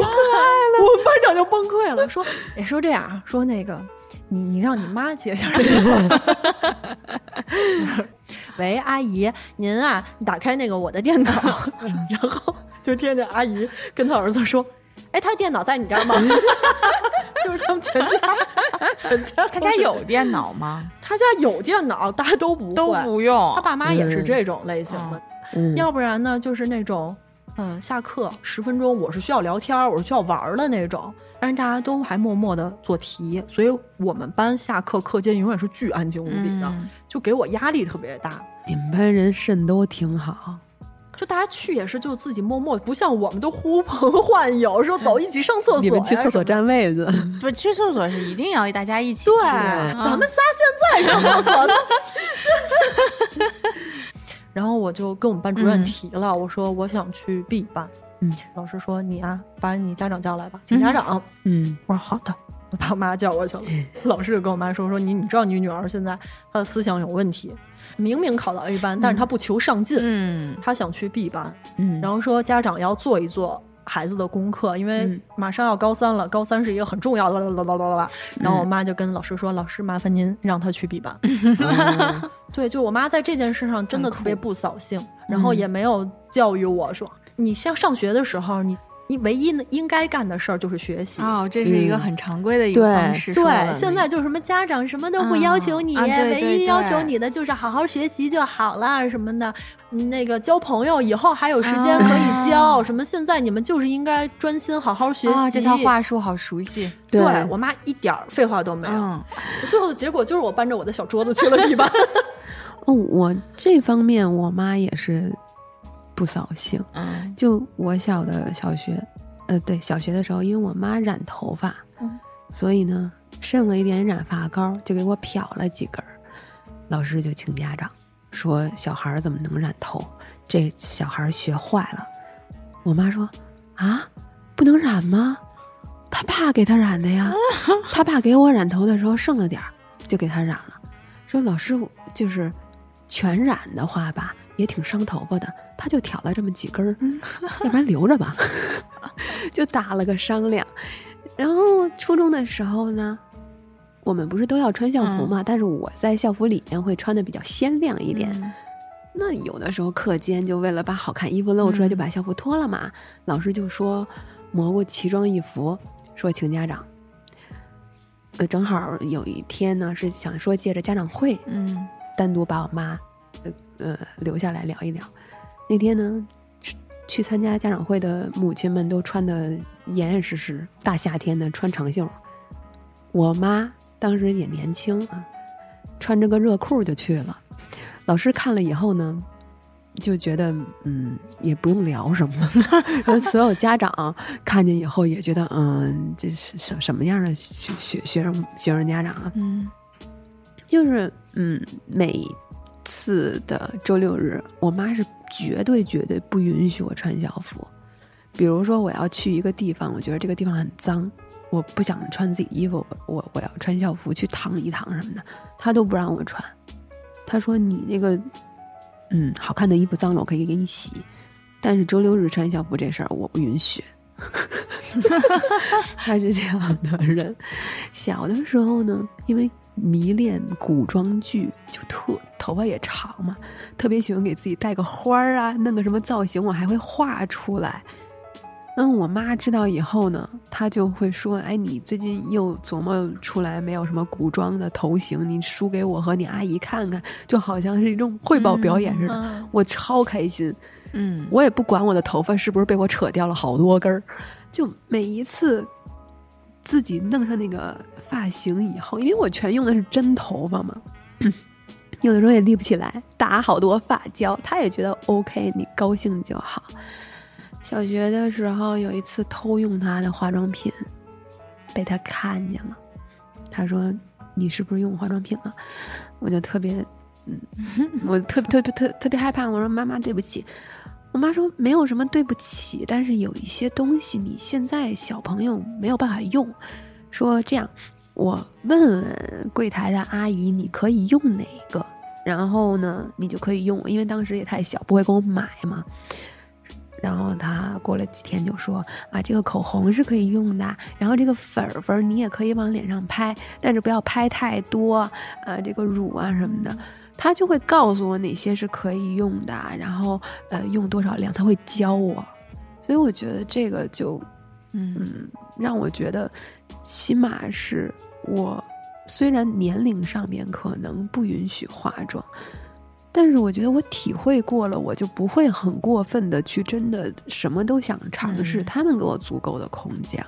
Speaker 2: 可爱了！我们班长就崩溃了，说：“哎，说这样啊，说那个，你你让你妈接一下这个。喂，阿姨，您啊，打开那个我的电脑，然后就听见阿姨跟他儿子说：‘哎，他电脑在你这儿吗？’ 就是他们全家，全家
Speaker 3: 他家有电脑吗？
Speaker 2: 他家有电脑，大家都不会。
Speaker 3: 都不用。
Speaker 2: 他。爸妈也是这种类型的，
Speaker 4: 嗯，
Speaker 2: 要不然呢，就是那种，嗯，下课十分钟我是需要聊天儿，我是需要玩儿的那种，但是大家都还默默的做题，所以我们班下课课间永远是巨安静无比的，
Speaker 3: 嗯
Speaker 2: 就给我压力特别大。
Speaker 4: 你们班人肾都挺好。
Speaker 2: 就大家去也是就自己默默，不像我们都呼朋唤友，说走 一起上厕所呀
Speaker 4: 你们去厕所。占位子。
Speaker 3: 不是去厕所是一定要大家一起
Speaker 2: 对，
Speaker 3: 去
Speaker 2: 咱们仨现在上厕所都真。然后我就跟我们班主任
Speaker 3: 嗯
Speaker 2: 提了，我说我想去 B 班。
Speaker 4: 嗯，
Speaker 2: 老师说你啊，把你家长叫来吧，请家长。
Speaker 4: 嗯
Speaker 2: 我说好的，我把我妈叫过去了。老师就跟我妈说说你，你知道你女儿现在她的思想有问题，明明考到 A 班，但是她不求上进，
Speaker 3: 嗯
Speaker 2: 她想去 B 班，
Speaker 4: 嗯，
Speaker 2: 然后说家长要做一做。孩子的功课，因为
Speaker 4: 嗯
Speaker 2: 马上要高三了，高三是一个很重要的，啦啦啦啦啦啦。然后我妈就跟老师说：“老师，麻烦您让他去 B 班。
Speaker 4: 嗯
Speaker 2: 对，就我妈在这件事上真的特别不扫兴，然
Speaker 3: 嗯
Speaker 2: 后也没有教育我说，你像上学的时候，你你唯一应该干的事儿就是学习。
Speaker 3: 哦，这是一个
Speaker 4: 嗯
Speaker 3: 很常规的一个方式。
Speaker 2: 对，现在就什么家长什么都不要求你，
Speaker 3: 啊啊
Speaker 2: 唯一要求你的就是好好学习就好了什么的。嗯那个交朋友以后还有时间可以交，
Speaker 3: 啊
Speaker 2: 什么现在你们就是应该专心好好学习。
Speaker 3: 啊，这套话术好熟悉。
Speaker 2: 对
Speaker 4: 对
Speaker 2: 我妈一点儿废话都没有。
Speaker 3: 嗯
Speaker 2: 最后的结果就是我搬着我的小桌子去了你班。
Speaker 4: 哦，我这方面我妈也是不扫兴。
Speaker 3: 嗯
Speaker 4: 就我小的小学，呃，对，小学的时候，因为我妈染头发，
Speaker 2: 嗯
Speaker 4: 所以呢，剩了一点染发膏，就给我漂了几根儿。老师就请家长说：“小孩儿怎么能染头？这小孩儿学坏了。”我妈说：“啊，不能染吗？他爸给他染的呀。他爸给我染头的时候剩了点儿，就给他染了。说老师就是全染的话吧，也挺伤头发的。他就挑了这么几根儿，要不然留着吧。就打了个商量。然后初中的时候呢，我们不是都要穿校服嘛？但是我在校服里面会穿的比较鲜亮一点。
Speaker 3: 嗯
Speaker 4: 那有的时候课间就为了把好看衣服露出来，
Speaker 3: 嗯
Speaker 4: 就把校服脱了嘛。老师就说蘑菇奇装异服，说请家长。呃，正好有一天呢，是想说借着家长会，
Speaker 3: 嗯
Speaker 4: 单独把我妈，呃呃留下来聊一聊。那天呢，去去参加家长会的母亲们都穿的严严实实，大夏天的穿长袖。我妈当时也年轻啊，穿着个热裤就去了。老师看了以后呢，就觉得嗯也不用聊什么了。所有家长看见以后也觉得嗯这是什什么样的学学学生学生家长啊？
Speaker 3: 嗯
Speaker 4: 就是嗯，每次的周六日，我妈是绝对绝对不允许我穿校服。比如说，我要去一个地方，我觉得这个地方很脏，我不想穿自己衣服，我我我要穿校服去躺一躺什么的，她都不让我穿。她说：“你那个嗯，好看的衣服脏了，我可以给你洗，但是周六日穿校服这事儿我不允许。”他是这样的人。小的时候呢，因为迷恋古装剧，就特头发也长嘛，特别喜欢给自己戴个花儿啊，弄个什么造型，我还会画出来。嗯，我妈知道以后呢，她就会说：“哎，你最近又琢磨出来没有什么古装的头型？你梳给我和你阿姨看看，就好像是一种汇报表演似的。
Speaker 2: 嗯
Speaker 4: 我超开心，
Speaker 3: 嗯，
Speaker 4: 我也不管我的头发是不是被我扯掉了好多根儿，就每一次自己弄上那个发型以后，因为我全用的是真头发嘛，有的时候也立不起来，打好多发胶，他也觉得 OK，你高兴就好。小学的时候有一次偷用他的化妆品，被他看见了，他说：“你是不是用化妆品了？”我就特别，嗯，我特特别特特别害怕。我说：“妈妈，对不起。”我妈说：“没有什么对不起，但是有一些东西你现在小朋友没有办法用。说这样，我问问柜台的阿姨，你可以用哪个？然后呢，你就可以用，因为当时也太小，不会给我买嘛。”然后他过了几天就说啊，这个口红是可以用的，然后这个粉粉你也可以往脸上拍，但是不要拍太多，啊，这个乳啊什么的，他就会告诉我哪些是可以用的，然后呃用多少量，他会教我，所以我觉得这个就
Speaker 3: 嗯
Speaker 4: 嗯让我觉得，起码是我虽然年龄上面可能不允许化妆。但是我觉得我体会过了，我就不会很过分的去真的什么都想尝试。
Speaker 3: 嗯
Speaker 4: 他们给我足够的空间了。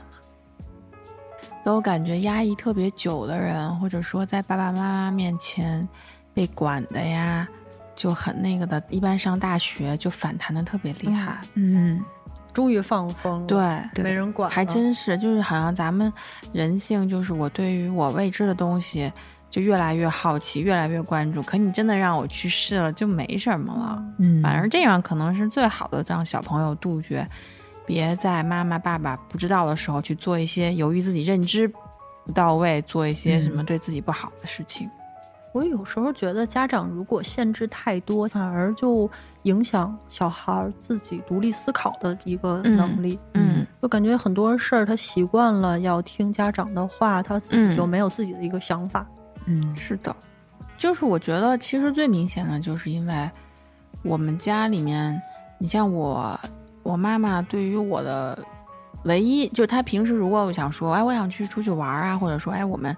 Speaker 3: 那我感觉压抑特别久的人，或者说在爸爸妈妈面前被管的呀，就很那个的，一般上大学就反弹的特别厉害。
Speaker 4: 嗯，
Speaker 2: 终于放风了，
Speaker 3: 对，
Speaker 2: 没人管，
Speaker 3: 还真是，就是好像咱们人性，就是我对于我未知的东西就越来越好奇，越来越关注。可你真的让我去试了，就没什么了。
Speaker 4: 嗯
Speaker 3: 反而这样可能是最好的，让小朋友杜绝，别在妈妈爸爸不知道的时候去做一些由于自己认知不到位，做一些什么对自己不好的事情。
Speaker 2: 我有时候觉得家长如果限制太多，反而就影响小孩儿自己独立思考的一个能力。
Speaker 3: 嗯
Speaker 2: 就感觉很多事儿他习惯了要听家长的话，他自己
Speaker 3: 嗯
Speaker 2: 就没有自己的一个想法。
Speaker 4: 嗯
Speaker 3: 是的，就是我觉得其实最明显的就是因为我们家里面，你像我，我妈妈对于我的唯一就是她平时如果我想说，哎，我想去出去玩啊，或者说，哎，我们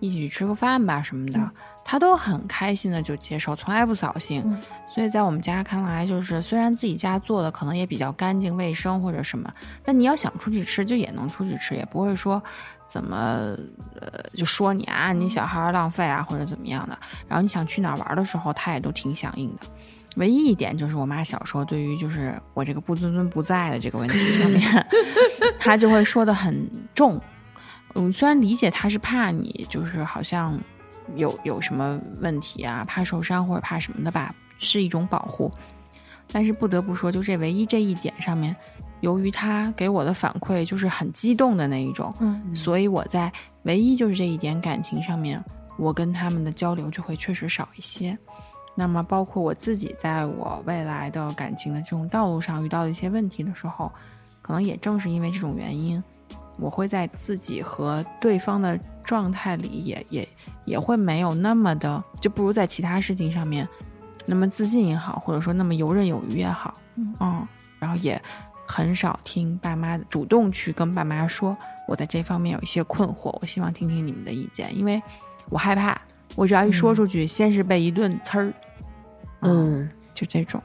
Speaker 3: 一起去吃个饭吧什么的，
Speaker 2: 嗯
Speaker 3: 她都很开心的就接受，从来不扫兴。
Speaker 2: 嗯
Speaker 3: 所以在我们家看来，就是虽然自己家做的可能也比较干净卫生或者什么，但你要想出去吃，就也能出去吃，也不会说怎么呃就说你啊，你小孩儿浪费啊或者怎么样的。然后你想去哪儿玩的时候，他也都挺响应的。唯一一点就是我妈小时候对于就是我这个不尊尊不在的这个问题上面，她就会说的很重。嗯，虽然理解她是怕你就是好像有有什么问题啊，怕受伤或者怕什么的吧，是一种保护。但是不得不说，就这唯一这一点上面，由于他给我的反馈就是很激动的那一种，
Speaker 2: 嗯
Speaker 3: 所以我在唯一就是这一点感情上面，我跟他们的交流就会确实少一些。那么，包括我自己在我未来的感情的这种道路上遇到的一些问题的时候，可能也正是因为这种原因，我会在自己和对方的状态里也也也会没有那么的，就不如在其他事情上面那么自信也好，或者说那么游刃有余也好，
Speaker 2: 嗯。
Speaker 3: 然后也很少听爸妈主动去跟爸妈说我在这方面有一些困惑，我希望听听你们的意见，因为我害怕，我只要一说出去，先是被一顿呲儿，
Speaker 4: 嗯
Speaker 3: 就这种。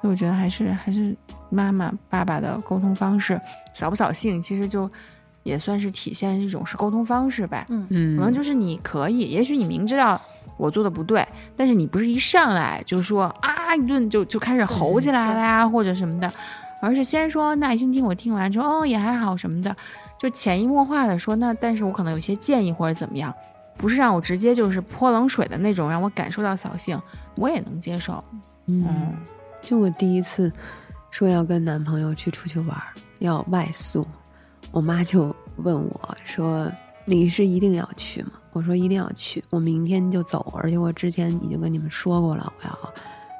Speaker 3: 所以我觉得还是还是妈妈爸爸的沟通方式扫不扫兴，其实就也算是体现一种是沟通方式吧。
Speaker 2: 嗯
Speaker 4: 嗯，
Speaker 3: 可能就是你可以，也许你明知道我做的不对，但是你不是一上来就说啊一顿就就开始吼起来了呀，或者什么的，而是先说耐心听我听完之后，哦也还好什么的，就潜移默化的说那，但是我可能有些建议或者怎么样，不是让我直接就是泼冷水的那种，让我感受到扫兴，我也能接受。
Speaker 4: 嗯，就我第一次说要跟男朋友去出去玩儿，要外宿，我妈就问我说：“你是一定要去吗？”我说：“一定要去，我明天就走，而且我之前已经跟你们说过了，我要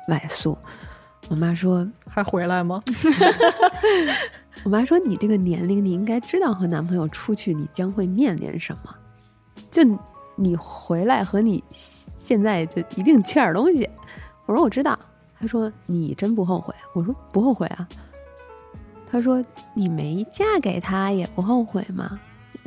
Speaker 4: 外宿。”我妈说
Speaker 2: 还回来吗？：“
Speaker 4: 我妈说你这个年龄，你应该知道和男朋友出去你将会面临什么，就你回来和你现在就一定缺点东西。”我说：“我知道。”她说：“你真不后悔？”我说：“不后悔啊。”他说：“你没嫁给他也不后悔吗？”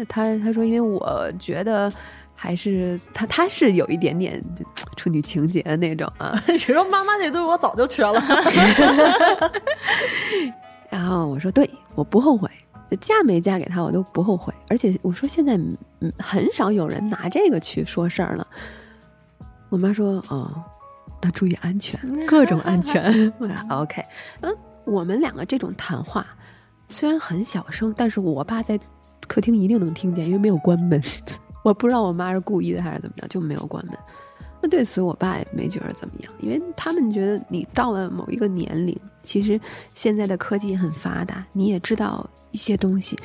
Speaker 4: 他他说：“因为我觉得还是他他是有一点点就处女情节的那种啊。”
Speaker 2: 谁说妈妈那对我早就缺了？
Speaker 4: 然后我说：“对，我不后悔，嫁没嫁给他我都不后悔。而且我说现在嗯很少有人拿这个去说事儿了。”我妈说：“哦，那注意安全，各种安全。”我说：“OK。”嗯，我们两个这种谈话虽然很小声，但是我爸在客厅一定能听见，因为没有关门。我不知道我妈是故意的还是怎么着，就没有关门。那对此，我爸也没觉得怎么样，因为他们觉得你到了某一个年龄，其实现在的科技也很发达，你也知道一些东西。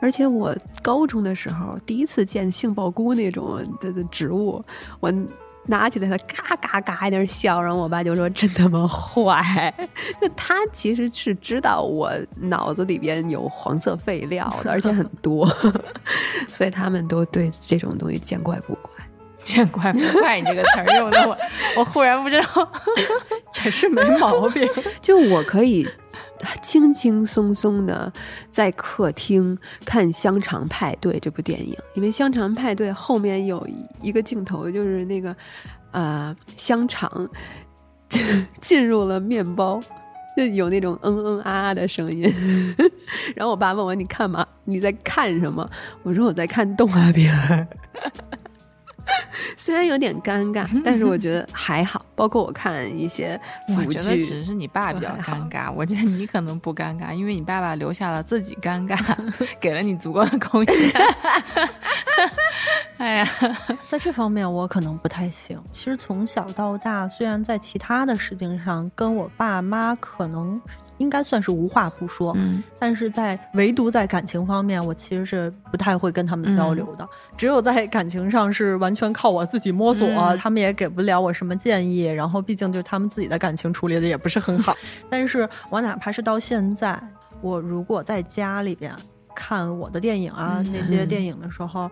Speaker 4: 而且我高中的时候第一次见杏鲍菇那种的的植物，我拿起来他嘎嘎嘎在那笑，然后我爸就说真他妈坏。就他其实是知道我脑子里边有黄色废料的，而且很多，所以他们都对这种东西见怪不怪。
Speaker 3: 见怪不怪，你这个词儿用的我，我忽然不知道。
Speaker 2: 也是没毛病。
Speaker 4: 就我可以轻轻松松的在客厅看《香肠派对》这部电影，因为《香肠派对》后面有一个镜头，就是那个呃香肠就 进入了面包。就有那种嗯嗯啊啊的声音，然后我爸问我你看嘛？你在看什么？我说我在看动画片。虽然有点尴尬，但是我觉得还好。包括我看一些
Speaker 3: 我觉得，只是你爸比较尴尬，我觉得你可能不尴尬，因为你爸爸留下了自己尴尬，给了你足够的空间。哎呀，
Speaker 2: 在这方面我可能不太行。其实从小到大，虽然在其他的事情上跟我爸妈可能应该算是无话不说，
Speaker 3: 嗯，
Speaker 2: 但是在唯独在感情方面，我其实是不太会跟他们交流的。只有在感情上是完全靠我自己摸索，
Speaker 3: 嗯
Speaker 2: 他们也给不了我什么建议。然后毕竟就是他们自己的感情处理的也不是很好。但是我哪怕是到现在，我如果在家里边看我的电影啊、
Speaker 3: 嗯
Speaker 2: 那些电影的时候。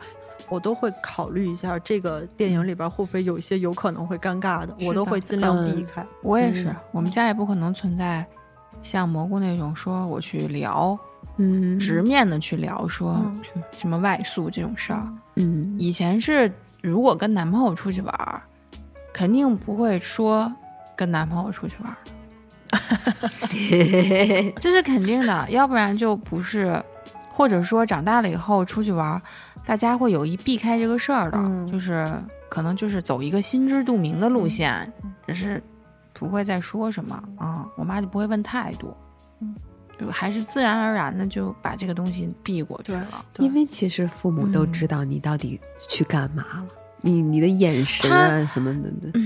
Speaker 2: 我都会考虑一下，这个电影里边会不会有一些有可能会尴尬的，我都会尽量避开。
Speaker 3: 我也是，
Speaker 4: 嗯
Speaker 3: 我们家也不可能存在像蘑菇那种说我去聊，
Speaker 4: 嗯
Speaker 3: 直面的去聊说
Speaker 2: 嗯。
Speaker 3: 什么外宿这种事儿。
Speaker 4: 嗯。
Speaker 3: 以前是如果跟男朋友出去玩儿，肯定不会说跟男朋友出去玩 这是肯定的，要不然就不是，或者说长大了以后出去玩儿，大家会有意避开这个事儿的，
Speaker 2: 嗯。
Speaker 3: 就是可能就是走一个心知肚明的路线，只是不会再说什么啊、我妈就不会问太多，
Speaker 2: 嗯，
Speaker 3: 就还是自然而然的就把这个东西避过去了。
Speaker 4: 因为其实父母都
Speaker 3: 嗯
Speaker 4: 知道你到底去干嘛了，你你的眼神啊什么的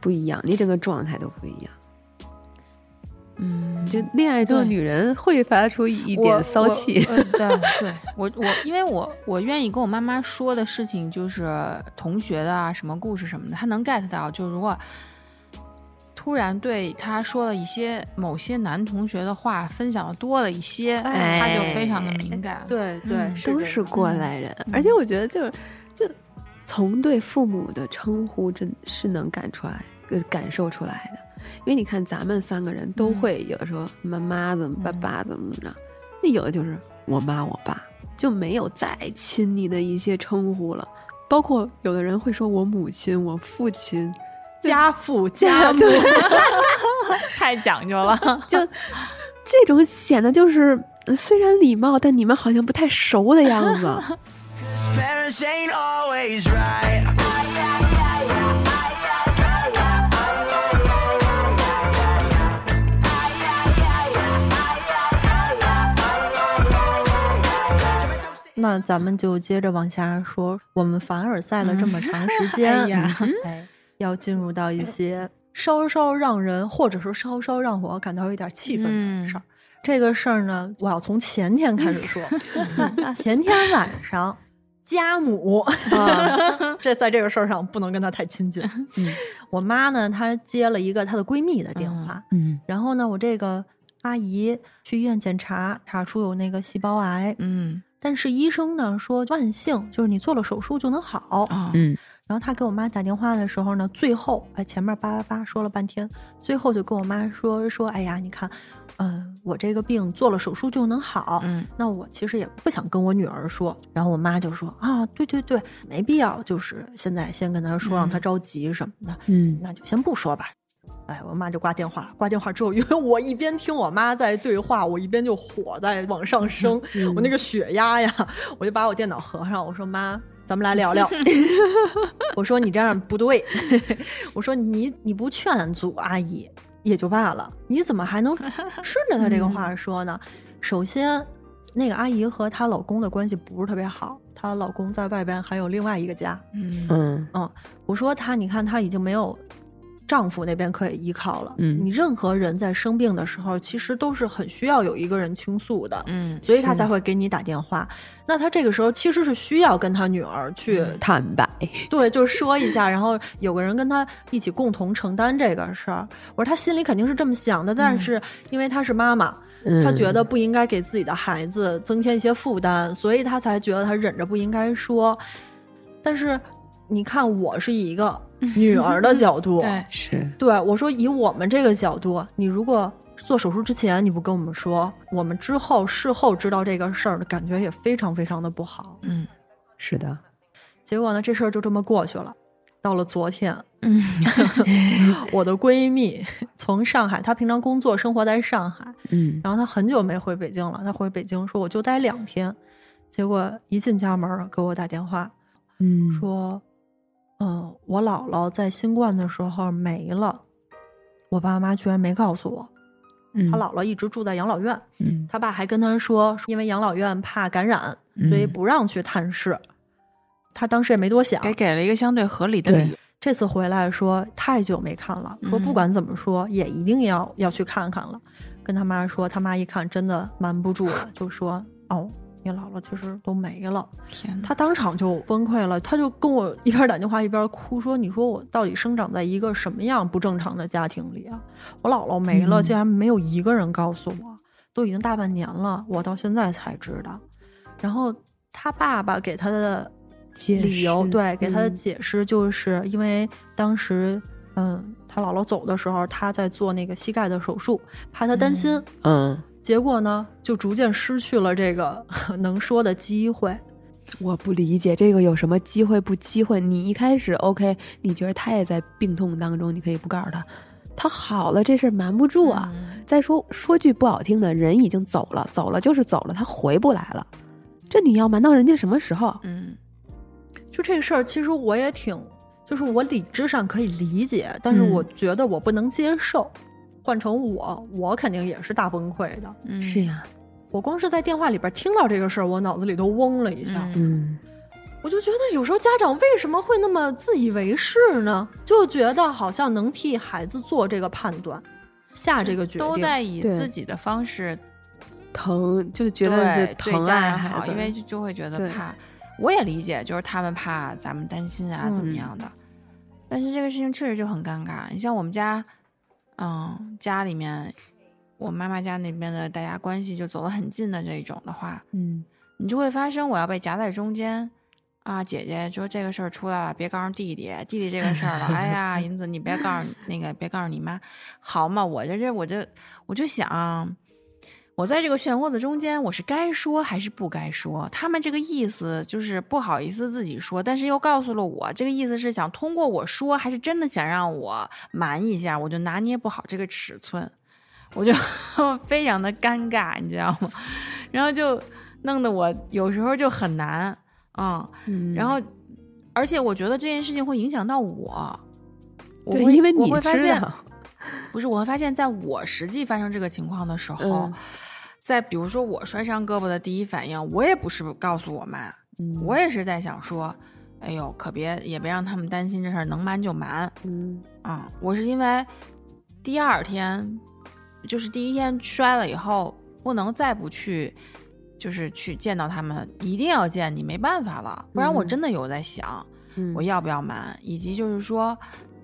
Speaker 4: 不一样，你整个状态都不一样。
Speaker 3: 嗯，
Speaker 4: 就恋爱中的女人会发出一点骚气，
Speaker 3: 对对，我我因为我我愿意跟我妈妈说的事情就是同学的啊，什么故事什么的，她能 get 到。就如果突然对他说了一些某些男同学的话分享的多了一些，
Speaker 4: 哎
Speaker 3: 她就非常的敏感。
Speaker 2: 对对，
Speaker 3: 嗯
Speaker 4: 都是过来人。
Speaker 3: 嗯
Speaker 4: 而且我觉得就是就从对父母的称呼，真是能感出来，呃，感受出来的。因为你看，咱们三个人都
Speaker 3: 嗯
Speaker 4: 会有时候妈妈怎么、爸
Speaker 3: 嗯
Speaker 4: 爸怎么怎么着，那有的就是我妈我爸，就没有再亲昵的一些称呼了。包括有的人会说我母亲、我父亲，
Speaker 2: 家父
Speaker 4: 家
Speaker 2: 家母，
Speaker 3: 太讲究了。
Speaker 4: 就这种显得就是呃虽然礼貌，但你们好像不太熟的样子。
Speaker 1: Cause parents ain't always right.
Speaker 2: “那咱们就接着往下说，我们凡尔赛了这么长时间，
Speaker 3: 哎呀
Speaker 2: 嗯哎，要进入到一些稍稍让人，或者说稍稍让我感到有点气愤的事儿。这个事儿呢，我要从前天开始说。前天晚上，家母，
Speaker 4: 啊
Speaker 2: 这在这个事儿上不能跟她太亲近。我妈呢，她接了一个她的闺蜜的电话，
Speaker 4: 嗯
Speaker 2: 然后呢，我这个阿姨去医院检查，查出有那个细胞癌，
Speaker 3: 嗯
Speaker 2: 但是医生呢说万幸，就是你做了手术就能好。
Speaker 3: 啊
Speaker 4: 嗯
Speaker 2: 然后他给我妈打电话的时候呢，最后哎前面叭叭叭说了半天，最后就跟我妈说说，哎呀，你看，嗯、我这个病做了手术就能好。
Speaker 3: 嗯
Speaker 2: 那我其实也不想跟我女儿说，然后我妈就说啊，对对对，没必要，就是现在先跟她说，让她着急什么的。
Speaker 4: 嗯
Speaker 2: 那就先不说吧。哎，我妈就挂电话了。挂电话之后，因为我一边听我妈在对话，我一边就火在往上升，我那个血压呀，我就把我电脑合上，我说妈，咱们来聊聊。我说你这样不对，我说你你不劝阻阿姨也就罢了，你怎么还能顺着她这个话说呢？首先，那个阿姨和她老公的关系不是特别好，她老公在外边还有另外一个家。
Speaker 3: 嗯
Speaker 4: 嗯
Speaker 2: 嗯，我说她，你看她已经没有丈夫那边可以依靠了。
Speaker 4: 嗯
Speaker 2: 你任何人在生病的时候，其实都是很需要有一个人倾诉的，
Speaker 3: 嗯
Speaker 2: 所以
Speaker 4: 他
Speaker 2: 才会给你打电话。那他这个时候其实是需要跟他女儿去、
Speaker 4: 坦白，
Speaker 2: 对，就说一下，然后有个人跟他一起共同承担这个事儿。我说他心里肯定是这么想的，但是因为他是妈妈。他觉得不应该给自己的孩子增添一些负担，所以他才觉得他忍着不应该说。但是你看，我是以一个 女儿的角度，
Speaker 3: 对。
Speaker 4: 是。
Speaker 2: 对我说，以我们这个角度，你如果做手术之前你不跟我们说，我们之后事后知道这个事儿的感觉也非常非常的不好。
Speaker 3: 嗯。
Speaker 4: 是的，
Speaker 2: 结果呢，这事儿就这么过去了。到了昨天，
Speaker 3: 嗯。
Speaker 2: 我的闺蜜从上海，她平常工作生活在上海，
Speaker 4: 嗯。
Speaker 2: 然后她很久没回北京了。她回北京说我就待两天，结果一进家门儿给我打电话
Speaker 4: 嗯。
Speaker 2: 说，嗯、我姥姥在新冠的时候没了，我爸妈居然没告诉我。
Speaker 4: 嗯
Speaker 2: 他姥姥一直住在养老院，
Speaker 4: 嗯
Speaker 2: 他爸还跟他说，因为养老院怕感染，所以
Speaker 4: 嗯
Speaker 2: 不让去探视。他当时也没多想，
Speaker 3: 给给了一个相对合理的理由。
Speaker 2: 这次回来说太久没看了，说不
Speaker 3: 嗯
Speaker 2: 管怎么说也一定要要去看看了。跟他妈说，他妈一看真的瞒不住了，就说：“哦，你姥姥其实都没了。”
Speaker 3: 天哪，
Speaker 2: 他当场就崩溃了，他就跟我一边打电话一边哭，说：“你说我到底生长在一个什么样不正常的家庭里啊？我姥姥没了，
Speaker 4: 嗯
Speaker 2: 竟然没有一个人告诉我，都已经大半年了，我到现在才知道。”然后他爸爸给他的
Speaker 4: 解
Speaker 2: 理由，对，给他的
Speaker 4: 嗯
Speaker 2: 解释就是因为当时，嗯，他姥姥走的时候，他在做那个膝盖的手术，怕他担心，
Speaker 4: 嗯，
Speaker 2: 结果呢，就逐渐失去了这个 能说的机会。
Speaker 4: 我不理解这个有什么机会不机会？你一开始 OK，你觉得他也在病痛当中，你可以不告诉他，他好了，这事儿瞒不住啊。
Speaker 3: 嗯
Speaker 4: 再说说句不好听的，人已经走了，走了就是走了，他回不来了。这你要瞒到人家什么时候？
Speaker 3: 嗯
Speaker 2: 就这个事儿，其实我也挺，就是我理智上可以理解，但是
Speaker 4: 嗯
Speaker 2: 我觉得我不能接受。换成我，我肯定也是大崩溃的。
Speaker 3: 嗯
Speaker 4: 是呀，
Speaker 2: 我光是在电话里边听到这个事儿，我脑子里都嗡了一下。
Speaker 3: 嗯
Speaker 4: 嗯
Speaker 2: 我就觉得有时候家长为什么会那么自以为是呢？就觉得好像能替孩子做这个判断，下这个决定，
Speaker 3: 都在以自己的方式
Speaker 4: 疼就觉得是
Speaker 3: 对
Speaker 4: 疼
Speaker 3: 对家人好，
Speaker 4: 爱孩子，
Speaker 3: 因为就就会觉得怕。我也理解，就是他们怕咱们担心啊，怎么
Speaker 2: 嗯
Speaker 3: 样的。但是这个事情确实就很尴尬。你像我们家，嗯，家里面我妈妈家那边的大家关系就走得很近的这种的话，
Speaker 4: 嗯
Speaker 3: 你就会发生我要被夹在中间。啊，姐姐说这个事儿出来了，别告诉弟弟，弟弟这个事儿了。哎呀，银子，你别告诉那个，别告诉你妈，好嘛？我这这我这我就想，我在这个漩涡的中间，我是该说还是不该说？他们这个意思就是不好意思自己说，但是又告诉了我，这个意思是想通过我说，还是真的想让我瞒一下？我就拿捏不好这个尺寸，我就 非常的尴尬，你知道吗？然后就弄得我有时候就很难，嗯，
Speaker 4: 嗯，
Speaker 3: 然后而且我觉得这件事情会影响到我。我会
Speaker 4: 对，因为你知
Speaker 3: 会发现，
Speaker 4: 道，
Speaker 3: 不是，我会发现，在我实际发生这个情况的时候，
Speaker 4: 嗯
Speaker 3: 在比如说我摔伤胳膊的第一反应，我也不是告诉我妈，
Speaker 4: 嗯
Speaker 3: 我也是在想说，哎呦，可别也别让他们担心这事儿，能瞒就瞒
Speaker 4: 嗯。
Speaker 3: 啊、我是因为第二天，就是第一天摔了以后，不能再不去。就是去见到他们，一定要见你，没办法了，不然我
Speaker 4: 嗯。
Speaker 3: 真的有在想，
Speaker 4: 嗯。
Speaker 3: 我要不要瞒，以及就是说，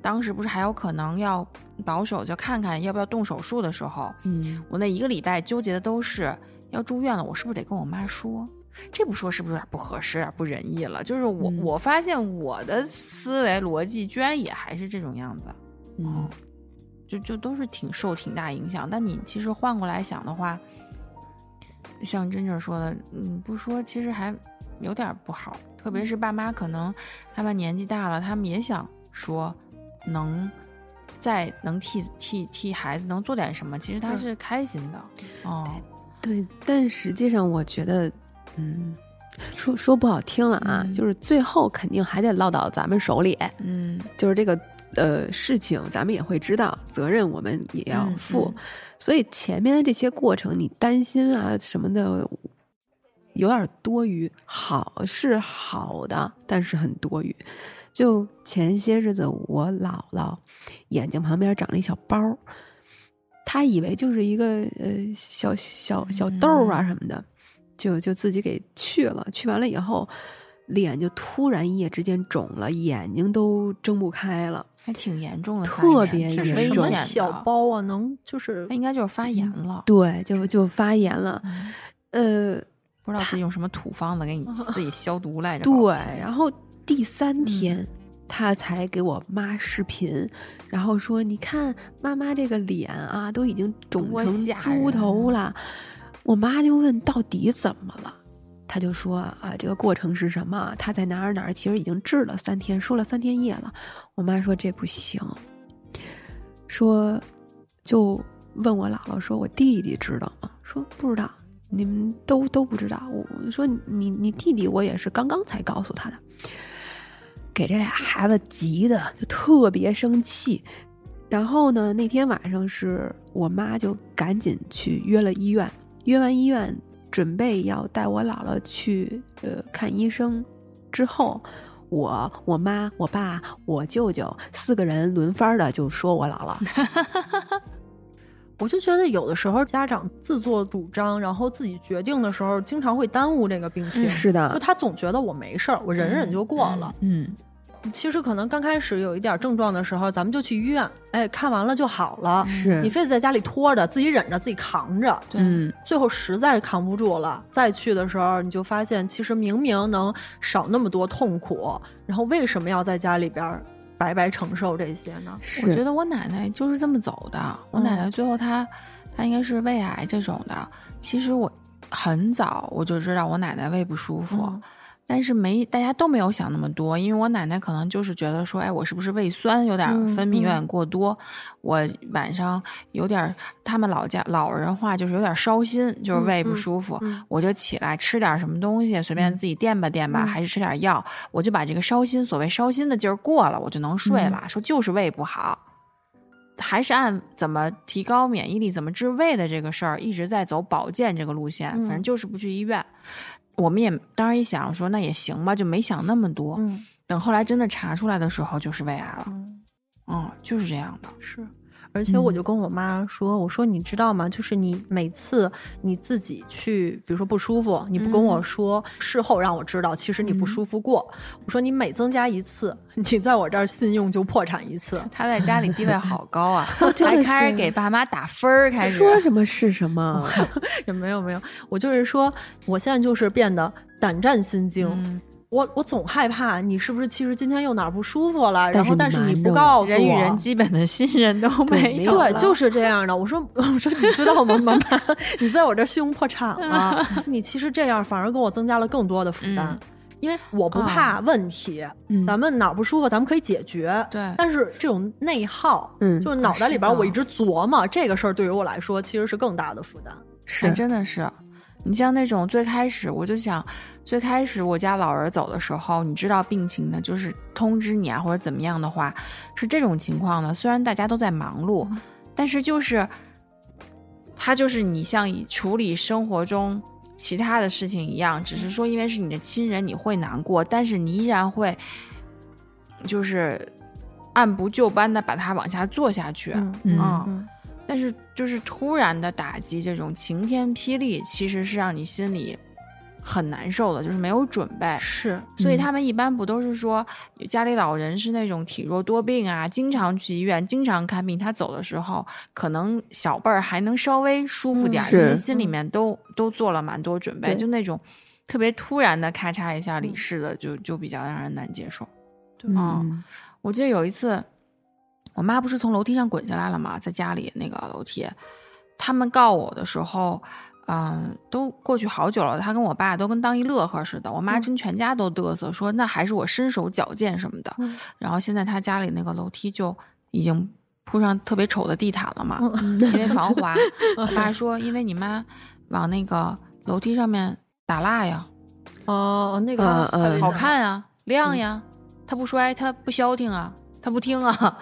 Speaker 3: 当时不是还有可能要保守，就看看要不要动手术的时候，
Speaker 4: 嗯
Speaker 3: 我那一个礼拜纠结的都是要住院了，我是不是得跟我妈说？这不说是不是有点不合适，有点不仁义了？就是我、
Speaker 4: 嗯
Speaker 3: 我发现我的思维逻辑居然也还是这种样子，
Speaker 4: 嗯
Speaker 3: 就就都是挺受挺大影响。但你其实换过来想的话，像真正说的，嗯，不说其实还有点不好。特别是爸妈可能他们年纪大了，他们也想说能再能替替替孩子能做点什么，其实他
Speaker 2: 是
Speaker 3: 是开心的。哦，
Speaker 4: 对，但实际上我觉得，嗯，说说不好听了啊，
Speaker 3: 嗯。
Speaker 4: 就是最后肯定还得落到咱们手里，
Speaker 3: 嗯，
Speaker 4: 就是这个呃事情，咱们也会知道，责任我们也要
Speaker 3: 嗯
Speaker 4: 负，
Speaker 3: 嗯。
Speaker 4: 所以前面的这些过程，你担心啊什么的。有点多余，好是好的，但是很多余。就前些日子，我姥姥眼睛旁边长了一小包儿，她以为就是一个呃小小小痘儿啊什么的，就就自己给去了。去完了以后，脸就突然一夜之间肿了，眼睛都睁不开了。
Speaker 3: 还挺严重的
Speaker 4: 特别严
Speaker 3: 重
Speaker 2: 什么
Speaker 4: 重
Speaker 2: 小，包啊，能就是
Speaker 3: 那应该就是发炎了。
Speaker 4: 对，就就发炎了。
Speaker 3: 嗯
Speaker 4: 呃，
Speaker 3: 不知道自己用什么土方子给你 自己消毒来着。
Speaker 4: 对，然后第三
Speaker 3: 嗯
Speaker 4: 天。他才给我妈视频，然后说：“你看妈妈这个脸啊，都已经肿成猪头了。”我妈就问：“到底怎么了？”他就说：“啊，这个过程是什么？他在哪儿哪儿，其实已经治了三天，说了三天夜了。”我妈说：“这不行。”说就问我姥姥说：“我弟弟知道吗？”说不知道，你们都都不知道。我说你你弟弟，我也是刚刚才告诉他的。给这俩孩子急的就特别生气。然后呢，那天晚上是我妈就赶紧去约了医院，约完医院准备要带我姥姥去呃看医生之后，我、我妈、我爸、我舅舅四个人轮番的就说我姥姥，
Speaker 2: 我就觉得有的时候家长自作主张，然后自己决定的时候，经常会耽误这个病情。
Speaker 4: 是的
Speaker 2: 就他总觉得我没事儿，我忍忍就过了。
Speaker 4: 嗯
Speaker 2: 其实可能刚开始有一点症状的时候，咱们就去医院，哎，看完了就好了。
Speaker 4: 是
Speaker 2: 你非得在家里拖着，自己忍着，自己扛着，
Speaker 3: 对，
Speaker 4: 嗯
Speaker 2: 最后实在是扛不住了，再去的时候，你就发现其实明明能少那么多痛苦，然后为什么要在家里边白白承受这些呢？
Speaker 4: 是，
Speaker 3: 我觉得我奶奶就是这么走的。我奶奶最后她，她应该是胃癌这种的。其实我很早我就知道我奶奶胃不舒服，
Speaker 2: 嗯
Speaker 3: 但是没大家都没有想那么多，因为我奶奶可能就是觉得说，哎，我是不是胃酸有点
Speaker 2: 嗯
Speaker 3: 分泌有点
Speaker 2: 嗯
Speaker 3: 过多，我晚上有点他们老家老人话就是有点烧心，就是胃不
Speaker 2: 嗯
Speaker 3: 舒服，
Speaker 2: 嗯
Speaker 3: 我就起来吃点什么东西，随便自己垫吧垫吧，
Speaker 2: 嗯
Speaker 3: 还是吃点药，我就把这个烧心所谓烧心的劲儿过了，我就能睡了。说就是胃不好。还是按怎么提高免疫力、怎么治胃的这个事儿，一直在走保健这个路线，
Speaker 2: 嗯
Speaker 3: 反正就是不去医院。我们也当时一想说，那也行吧，就没想那么多。
Speaker 2: 嗯
Speaker 3: 等后来真的查出来的时候，就是胃癌了。
Speaker 2: 嗯，
Speaker 3: 嗯，就是这样的。
Speaker 2: 是。而且我就跟我妈说：“我说你知道吗？就是你每次你自己去，比如说不舒服，你不跟我说，事后让我知道，其实你不舒服过。我说你每增加一次，你在我这儿信用就破产一次。
Speaker 3: 他在家里地位好高啊，还开始给爸妈打分儿，开始
Speaker 4: 说什么是什么，
Speaker 2: 也没有没有，我就是说，我现在就是变得胆战心惊。
Speaker 3: 嗯
Speaker 2: 我我总害怕你是不是其实今天又哪儿不舒服了，然后但是你不告诉我，
Speaker 3: 人与人基本的信任都没有。
Speaker 2: 对，就是这样的。我说，我说，你知道吗，妈妈，你在我这儿信用破产了。你其实这样反而给我增加了更多的负担，
Speaker 3: 嗯
Speaker 2: 因为我不怕问题，
Speaker 4: 嗯
Speaker 2: 咱们哪儿不舒服，咱们可以解决。
Speaker 3: 对
Speaker 2: 但是这种内耗，
Speaker 4: 嗯
Speaker 2: 就是脑袋里边我一直琢磨这个事儿，对于我来说其实是更大的负担。
Speaker 4: 是
Speaker 3: 真的是。你像那种最开始，我就想，最开始我家老人走的时候，你知道病情的，就是通知你啊，或者怎么样的话，是这种情况呢。虽然大家都在忙碌，但是就是，他就是你像处理生活中其他的事情一样，只是说因为是你的亲人，你会难过，但是你依然会，就是按部就班的把它往下做下去。
Speaker 2: 嗯
Speaker 4: 嗯
Speaker 3: 嗯
Speaker 2: 嗯
Speaker 3: 但是就是突然的打击，这种晴天霹雳，其实是让你心里很难受的，就是没有准备。
Speaker 2: 是，
Speaker 3: 所以
Speaker 4: 嗯
Speaker 3: 他们一般不都是说家里老人是那种体弱多病啊，经常去医院，经常看病。他走的时候，可能小辈儿还能稍微舒服点儿，
Speaker 4: 嗯
Speaker 3: 因为
Speaker 4: 是
Speaker 3: 心里面都都做了蛮多准备。就那种特别突然的咔嚓一下离
Speaker 2: 嗯
Speaker 3: 世的，就就比较让人难接受。
Speaker 4: 嗯
Speaker 3: 我记得有一次，我妈不是从楼梯上滚下来了吗，在家里那个楼梯，他们告我的时候，嗯，都过去好久了，他跟我爸都跟当一乐呵似的，我妈
Speaker 2: 嗯
Speaker 3: 跟全家都嘚瑟说那还是我身手矫健什么的，
Speaker 2: 嗯
Speaker 3: 然后现在他家里那个楼梯就已经铺上特别丑的地毯了嘛，
Speaker 2: 嗯
Speaker 3: 因为防滑。我爸说，因为你妈往那个楼梯上面打蜡呀，
Speaker 2: 哦，那个
Speaker 4: 嗯嗯
Speaker 3: 好看啊，亮呀，它不摔，它不消停啊，它不听啊。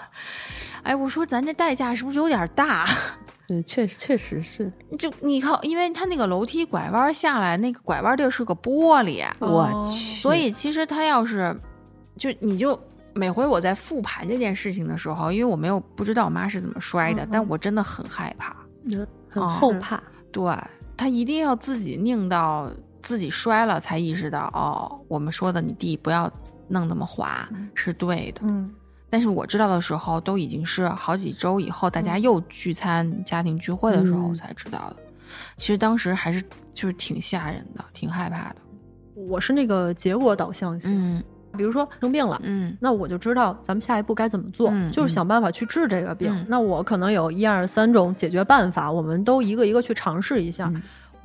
Speaker 3: 哎，我说咱这代价是不是有点大？
Speaker 4: 对，确实确实是，
Speaker 3: 就你靠，因为它那个楼梯拐弯下来，那个拐弯地儿是个玻璃，
Speaker 4: 我
Speaker 2: 哦
Speaker 4: 去，
Speaker 3: 所以其实它要是，就你就每回我在复盘这件事情的时候，因为我没有不知道我妈是怎么摔的，但我真的很害怕。
Speaker 4: 嗯很
Speaker 3: 哦
Speaker 4: 后怕，
Speaker 3: 对他一定要自己拧到自己摔了，才意识到哦，我们说的你弟不要弄那么滑、是对的。
Speaker 2: 嗯
Speaker 3: 但是我知道的时候，都已经是好几周以后，大家又聚餐、家庭聚会的时候
Speaker 4: 嗯
Speaker 3: 才知道的。其实当时还是就是挺吓人的，挺害怕的。
Speaker 2: 我是那个结果导向型，
Speaker 3: 嗯
Speaker 2: 比如说生病了。
Speaker 3: 嗯
Speaker 2: 那我就知道咱们下一步该怎么做，
Speaker 3: 嗯
Speaker 2: 就是想办法去治这个病。
Speaker 3: 嗯
Speaker 2: 那我可能有一二三种解决办法，我们都一个一个去尝试一下。
Speaker 3: 嗯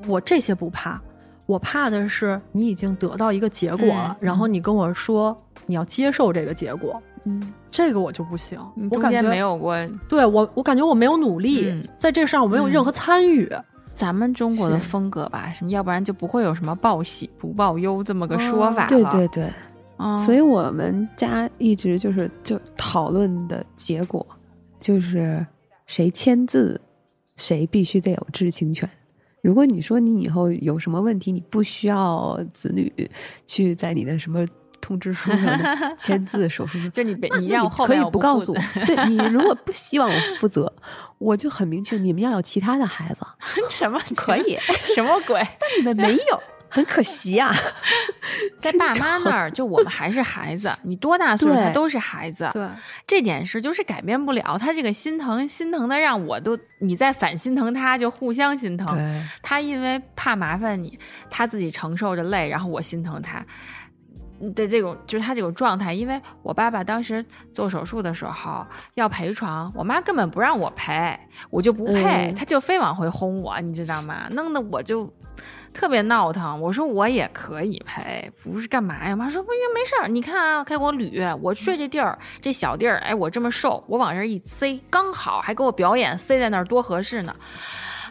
Speaker 2: 我这些不怕，我怕的是你已经得到一个结果了，
Speaker 3: 嗯
Speaker 2: 然后你跟我说你要接受这个结果，
Speaker 4: 嗯
Speaker 2: 这个我就不行我感觉
Speaker 3: 没有过。
Speaker 2: 对我，我感觉我没有努力，
Speaker 3: 嗯
Speaker 2: 在这上我没有任何参与。
Speaker 3: 咱们中国的风格吧，什么要不然就不会有什么报喜不报忧这么个说
Speaker 2: 哦
Speaker 3: 法了。
Speaker 4: 对对对，
Speaker 3: 嗯，
Speaker 4: 所以我们家一直就是就讨论的结果就是谁签字，谁必须得有知情权。如果你说你以后有什么问题，你不需要子女去在你的什么通知书上面 签字、手术书，
Speaker 3: 就你别你让我后
Speaker 4: 可以不告诉我。对你如果不希望我负责，我就很明确，你们要有其他的孩子，
Speaker 3: 什么
Speaker 4: 可以，
Speaker 3: 什么鬼？
Speaker 4: 但你们没有，很可惜啊。
Speaker 3: 在爸妈那儿，就我们还是孩子，你多大岁数他都是孩子，
Speaker 2: 对，
Speaker 3: 这点事就是改变不了。他这个心疼，心疼的让我都你再反心疼他，就互相心疼。
Speaker 4: 对，
Speaker 3: 他因为怕麻烦你，他自己承受着累，然后我心疼他的这种，就是他这种状态。因为我爸爸当时做手术的时候要陪床，我妈根本不让我陪，我就不陪，
Speaker 4: 嗯
Speaker 3: 他就非往回轰我，你知道吗？弄得我就特别闹腾。我说我也可以陪，不是干嘛呀？我妈说不行，没事儿。你看啊，该给我捋，我睡这地儿，这小地儿，哎，我这么瘦，我往这儿一塞，刚好，还给我表演，塞在那儿多合适呢。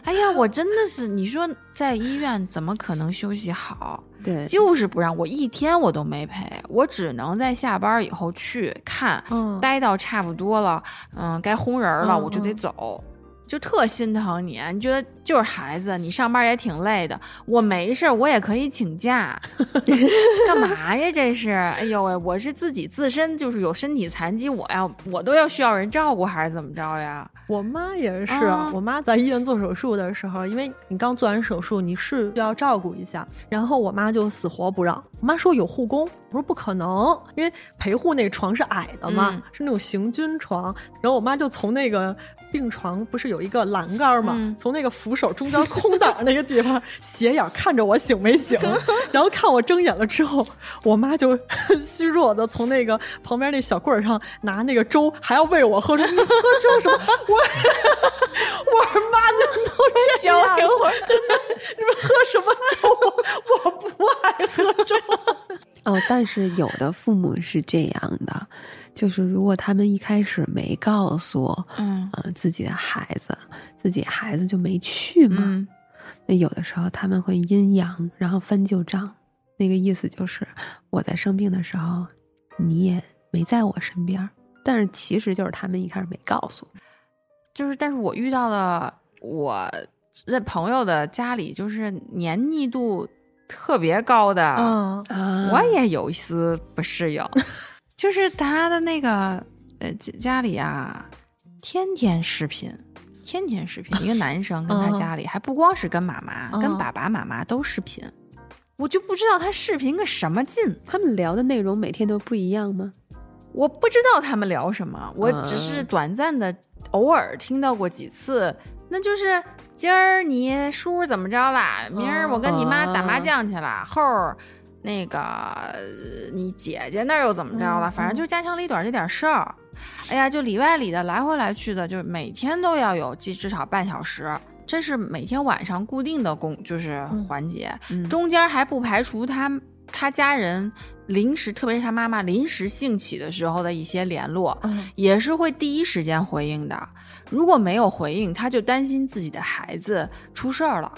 Speaker 3: 哎呀，我真的是，你说在医院怎么可能休息好？
Speaker 4: 对，
Speaker 3: 就是不让我一天我都没陪，我只能在下班以后去看，
Speaker 2: 嗯
Speaker 3: 待到差不多了，嗯，该轰人了，
Speaker 2: 嗯
Speaker 3: 我就得
Speaker 2: 嗯
Speaker 3: 走。就特心疼你，你觉得就是孩子，你上班也挺累的，我没事儿，我也可以请假，干嘛呀？这是，哎呦喂，我是自己自身就是有身体残疾，我要我都要需要人照顾，还是怎么着呀？
Speaker 2: 我妈也是，
Speaker 3: 啊
Speaker 2: 我妈在医院做手术的时候，因为你刚做完手术，你是要照顾一下，然后我妈就死活不让。我妈说有护工，我说不可能，因为陪护那床是矮的嘛，
Speaker 3: 嗯
Speaker 2: 是那种行军床，然后我妈就从那个。病床不是有一个栏杆吗？
Speaker 3: 嗯
Speaker 2: 从那个扶手中间空档那个地方 斜眼看着我醒没醒，然后看我睁眼了之后，我妈就 虚弱的从那个旁边那小棍儿上拿那个粥，还要喂我喝粥。你喝粥什么？我我说妈，您都这样了，真的，你们喝什么粥？我不爱喝粥。
Speaker 4: 哦，但是有的父母是这样的，就是如果他们一开始没告诉
Speaker 3: 嗯
Speaker 4: 呃自己的孩子，自己孩子就没去嘛，
Speaker 3: 嗯
Speaker 4: 那有的时候他们会阴阳，然后翻旧账。那个意思就是我在生病的时候，你也没在我身边，但是其实就是他们一开始没告诉。
Speaker 3: 就是，但是我遇到了我在朋友的家里，就是黏腻度特别高的，
Speaker 2: 嗯
Speaker 4: 啊
Speaker 3: 我也有一丝不适应。就是他的那个呃家家里啊，天天视频，天天视频，一个男生跟他
Speaker 2: 嗯
Speaker 3: 家里，还不光是跟妈妈，跟
Speaker 2: 嗯
Speaker 3: 爸爸妈妈都视频。我就不知道他视频个什么劲，
Speaker 4: 他们聊的内容每天都不一样吗？
Speaker 3: 我不知道他们聊什么，我只是
Speaker 4: 嗯
Speaker 3: 短暂的偶尔听到过几次。那就是今儿你叔怎么着啦？明儿我跟你妈打麻将去了，后儿那个呃你姐姐那儿又怎么着了？
Speaker 2: 嗯
Speaker 3: 反正就家长里短这点事儿。哎呀，就里外里的来回来去的，就是每天都要有至至少半小时，这是每天晚上固定的工就是
Speaker 2: 嗯
Speaker 3: 环节。
Speaker 4: 嗯
Speaker 3: 中间还不排除他他家人临时，特别是他妈妈临时兴起的时候的一些联络，
Speaker 2: 嗯
Speaker 3: 也是会第一时间回应的。如果没有回应，他就担心自己的孩子出事儿了。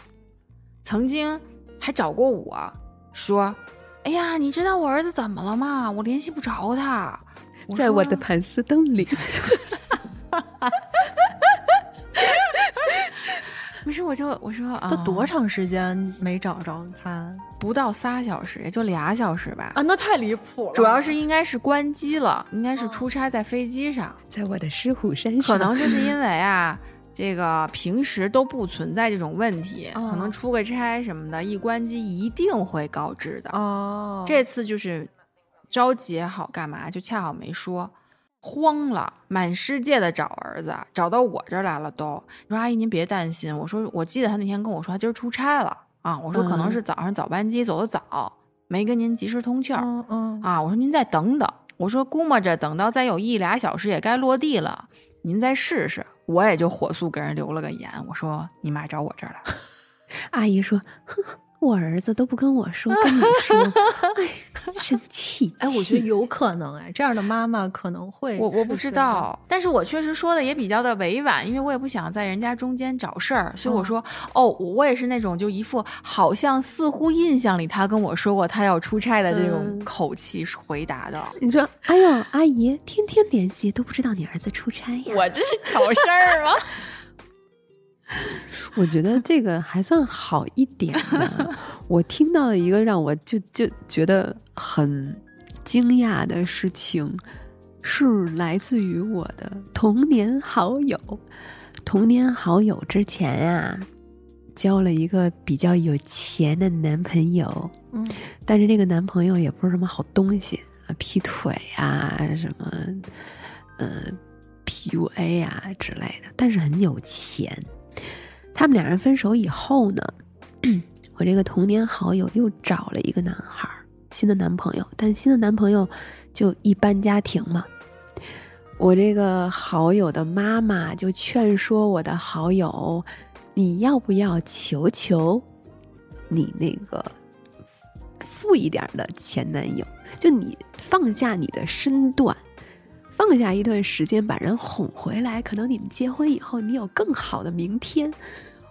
Speaker 3: 曾经还找过我说：“哎呀，你知道我儿子怎么了吗？我联系不着他。”
Speaker 4: 在我的盘丝洞里，
Speaker 3: 不是，我就我说啊，
Speaker 2: 都多长时间没找着他
Speaker 3: 不到仨小时，也就俩小时吧。
Speaker 2: 啊？那太离谱了。
Speaker 3: 主要是应该是关机了，应该是出差在飞机上。
Speaker 4: 在我的狮虎山上，
Speaker 3: 可能就是因为啊，这个平时都不存在这种问题，
Speaker 2: 哦
Speaker 3: 可能出个差什么的，一关机一定会告知的。
Speaker 2: 哦，
Speaker 3: 这次就是着急也好干嘛，就恰好没说，慌了，满世界的找儿子，找到我这儿来了都。你说阿姨您别担心，我说我记得他那天跟我说他今儿出差了啊，我说可能
Speaker 4: 嗯
Speaker 3: 是早上早班机走的早，没跟您及时通气儿。
Speaker 2: 嗯嗯
Speaker 3: 啊，我说您再等等，我说估摸着等到再有一俩小时也该落地了，您再试试。我也就火速给人留了个言，我说你妈找我这儿来了。
Speaker 4: 阿姨说：“哼，我儿子都不跟我说，跟你说，哎，生气。”
Speaker 2: 哎，我觉得有可能哎，这样的妈妈可能会
Speaker 3: 我我不知道，但是我确实说的也比较的委婉，因为我也不想在人家中间找事儿，所以我说，哦，我也是那种就一副好像似乎印象里他跟我说过他要出差的这种
Speaker 4: 嗯
Speaker 3: 口气回答的。
Speaker 4: 你说：“哎呦，阿姨，天天联系都不知道你儿子出差呀。”
Speaker 3: 我这是挑事儿吗？
Speaker 4: 我觉得这个还算好一点的。我听到了一个让我就就觉得很惊讶的事情，是来自于我的童年好友。童年好友之前啊，交了一个比较有钱的男朋友，
Speaker 2: 嗯
Speaker 4: 但是那个男朋友也不是什么好东西啊，劈腿啊，什么呃 PUA 啊之类的，但是很有钱。他们两人分手以后呢，我这个童年好友又找了一个男孩，新的男朋友，但新的男朋友就一般家庭嘛。我这个好友的妈妈就劝说我的好友，你要不要求求你那个富一点的前男友，就你放下你的身段，放下一段时间把人哄回来，可能你们结婚以后，你有更好的明天。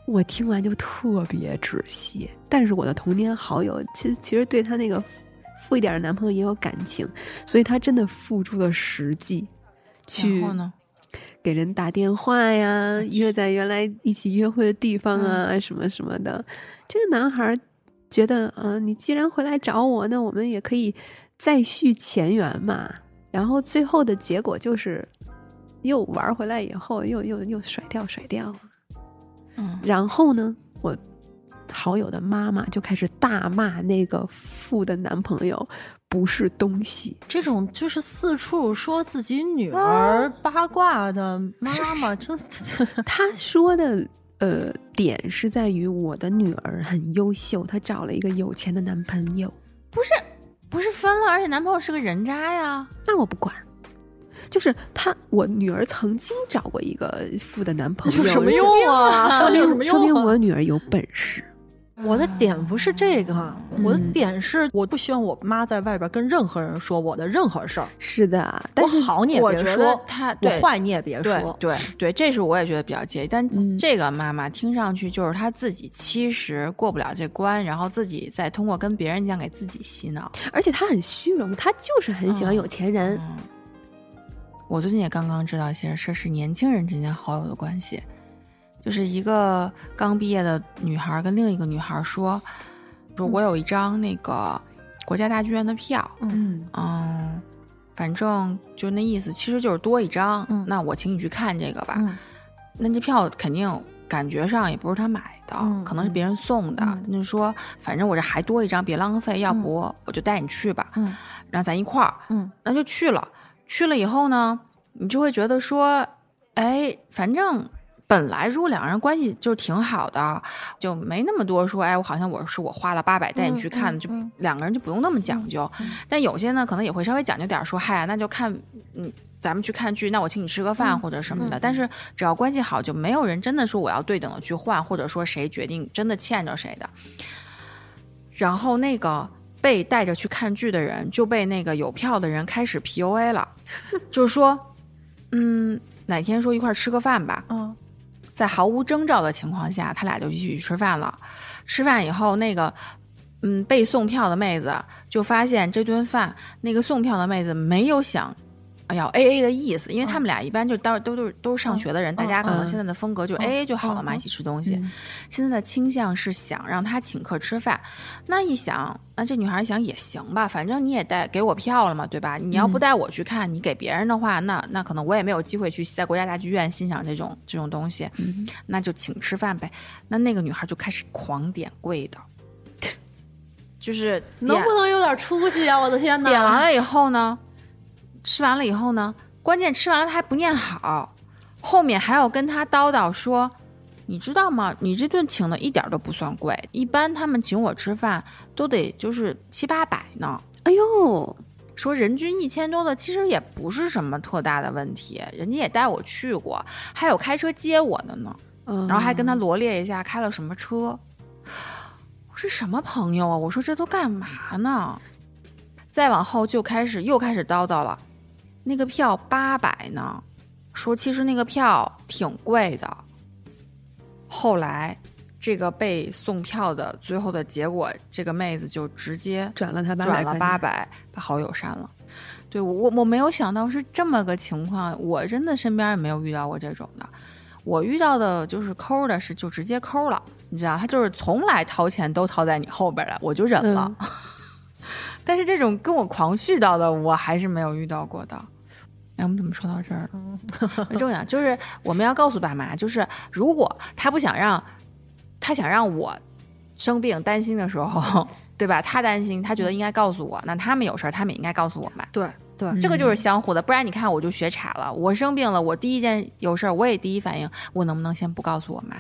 Speaker 4: 我听完就特别窒息，但是我的童年好友其实其实对她那个富一点的男朋友也有感情，所以她真的付出了实际，去？给人打电话呀，约在原来一起约会的地方啊，什么什么的。这个男孩觉得，啊、你既然回来找我，那我们也可以再续前缘嘛。然后最后的结果就是，又玩回来以后，又又又甩掉甩掉。
Speaker 3: 嗯，
Speaker 4: 然后呢，我好友的妈妈就开始大骂那个富的男朋友不是东西。
Speaker 2: 这种就是四处说自己女儿八卦的 妈妈，真的
Speaker 4: 他说的呃点是在于我的女儿很优秀，她找了一个有钱的男朋友。
Speaker 3: 不是分了，而且男朋友是个人渣呀。
Speaker 4: 那我不管，就是他，我女儿曾经找过一个富的男朋友，
Speaker 2: 有什么用啊？
Speaker 4: 说
Speaker 2: 明什么
Speaker 4: 明说明？我女儿有本事。
Speaker 2: 我的点不是这个，我的
Speaker 4: 嗯
Speaker 2: 点是我不希望我妈在外边跟任何人说我的任何事儿。
Speaker 4: 是的，但是
Speaker 2: 我好你也别说
Speaker 3: 得，他
Speaker 2: 我
Speaker 3: 对
Speaker 2: 坏你也别说。
Speaker 3: 对 对，这是我也觉得比较介意。但
Speaker 4: 嗯
Speaker 3: 这个妈妈听上去就是她自己其实过不了这关，然后自己再通过跟别人讲给自己洗脑。
Speaker 4: 而且她很虚荣，她就是很喜欢有钱人。
Speaker 3: 嗯，我最近也刚刚知道一些事，是年轻人之间好友的关系，就是一个刚毕业的女孩跟另一个女孩说，说我有一张那个国家大剧院的票，
Speaker 2: 嗯
Speaker 3: 嗯，反正就那意思，其实就是多一张，
Speaker 2: 嗯
Speaker 3: 那我请你去看这个吧。
Speaker 2: 嗯
Speaker 3: 那这票肯定感觉上也不是他买的，
Speaker 2: 嗯
Speaker 3: 可能是别人送的。
Speaker 2: 嗯
Speaker 3: 他就说，反正我这还多一张，别浪费，要不我就带你去吧。
Speaker 2: 嗯
Speaker 3: 然后咱一块儿，
Speaker 2: 嗯
Speaker 3: 那就去了。去了以后呢，你就会觉得说，哎，反正本来如果两个人关系就挺好的，就没那么多说，哎，我好像我是我花了八百带你去看，就两个人就不用那么讲究。但有些呢，可能也会稍微讲究点儿，说，嗨呀，那就看，嗯。咱们去看剧，那我请你吃个饭或者什么的。但是只要关系好，就没有人真的说我要对等的去换，或者说谁决定真的欠着谁的。然后那个被带着去看剧的人就被那个有票的人开始 PUA 了，就是说，嗯，哪天说一块儿吃个饭吧，
Speaker 2: 嗯
Speaker 3: 在毫无征兆的情况下，他俩就一起去吃饭了。吃饭以后，那个嗯被送票的妹子就发现这顿饭那个送票的妹子没有想。哎要 A A 的意思，因为他们俩一般就都都都是都是上学的人，大家可能
Speaker 4: 嗯
Speaker 3: 现在的风格就 A A 就好了嘛，
Speaker 2: 嗯
Speaker 3: 一起吃东西。
Speaker 4: 嗯
Speaker 3: 现在的倾向是想让他请客吃饭，那一想，那这女孩一想也行吧，反正你也带给我票了嘛，对吧？你要不带我去看，你给别人的话，那那可能我也没有机会去在国家大剧院欣赏这种这种东西，那就请吃饭呗。那那个女孩就开始狂点贵的，就是
Speaker 2: 能不能有点出息啊！我的天哪！
Speaker 3: 点完了以后呢，吃完了以后呢，关键吃完了他还不念好，后面还要跟他叨叨说，你知道吗？你这顿请的一点都不算贵，一般他们请我吃饭都得就是七八百呢。
Speaker 4: 哎呦，
Speaker 3: 说人均一千多的，其实也不是什么特大的问题，人家也带我去过，还有开车接我的呢。
Speaker 4: 嗯
Speaker 3: 然后还跟他罗列一下开了什么车。我说什么朋友啊？我说这都干嘛呢？再往后就开始又开始叨叨了，那个票八百呢，说其实那个票挺贵的。后来这个被送票的最后的结果，这个妹子就直接
Speaker 4: 转了他八
Speaker 3: 转了
Speaker 4: 百，
Speaker 3: 八百，把好友删了。对我我我没有想到是这么个情况，我真的身边也没有遇到过这种的。我遇到的就是抠的是就直接抠了，你知道，他就是从来掏钱都掏在你后边了，我就忍了。但是这种跟我狂絮叨的，我还是没有遇到过的。哎，我们怎么说到这儿了？很重要，就是我们要告诉爸妈，就是如果他不想让，他想让我生病担心的时候，对吧？他担心，他觉得应该告诉我，那他们有事儿，他们也应该告诉我们。
Speaker 2: 对对，
Speaker 3: 这个就是相互的，不然你看我就学岔了。我生病了，我第一件有事儿，我也第一反应，我能不能先不告诉我妈？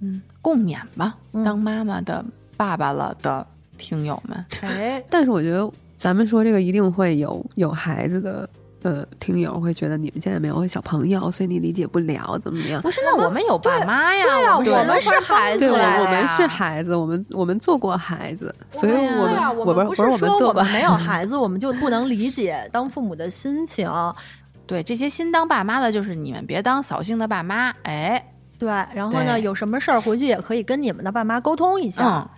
Speaker 3: 嗯，共勉吧，当妈妈的、爸爸了的听友们。
Speaker 2: 哎，
Speaker 4: 但是我觉得咱们说这个一定会有有孩子的的听友会觉得你们现在没有小朋友，所以你理解不了怎么样？
Speaker 3: 不是，那我们有爸妈呀，
Speaker 2: 对啊，
Speaker 3: 们
Speaker 2: 我们是孩子
Speaker 4: 对，我们是孩子，我们我们做过孩子，所以我们
Speaker 2: 啊，
Speaker 4: 我
Speaker 2: 们不
Speaker 4: 不是我们
Speaker 2: 说
Speaker 4: 做过
Speaker 2: 我们没有
Speaker 4: 孩子，
Speaker 2: 我们就不能理解当父母的心情。
Speaker 3: 对这些新当爸妈的，就是你们别当扫兴的爸妈，哎，
Speaker 2: 对，然后呢，有什么事儿回去也可以跟你们的爸妈沟通一下。
Speaker 3: 嗯，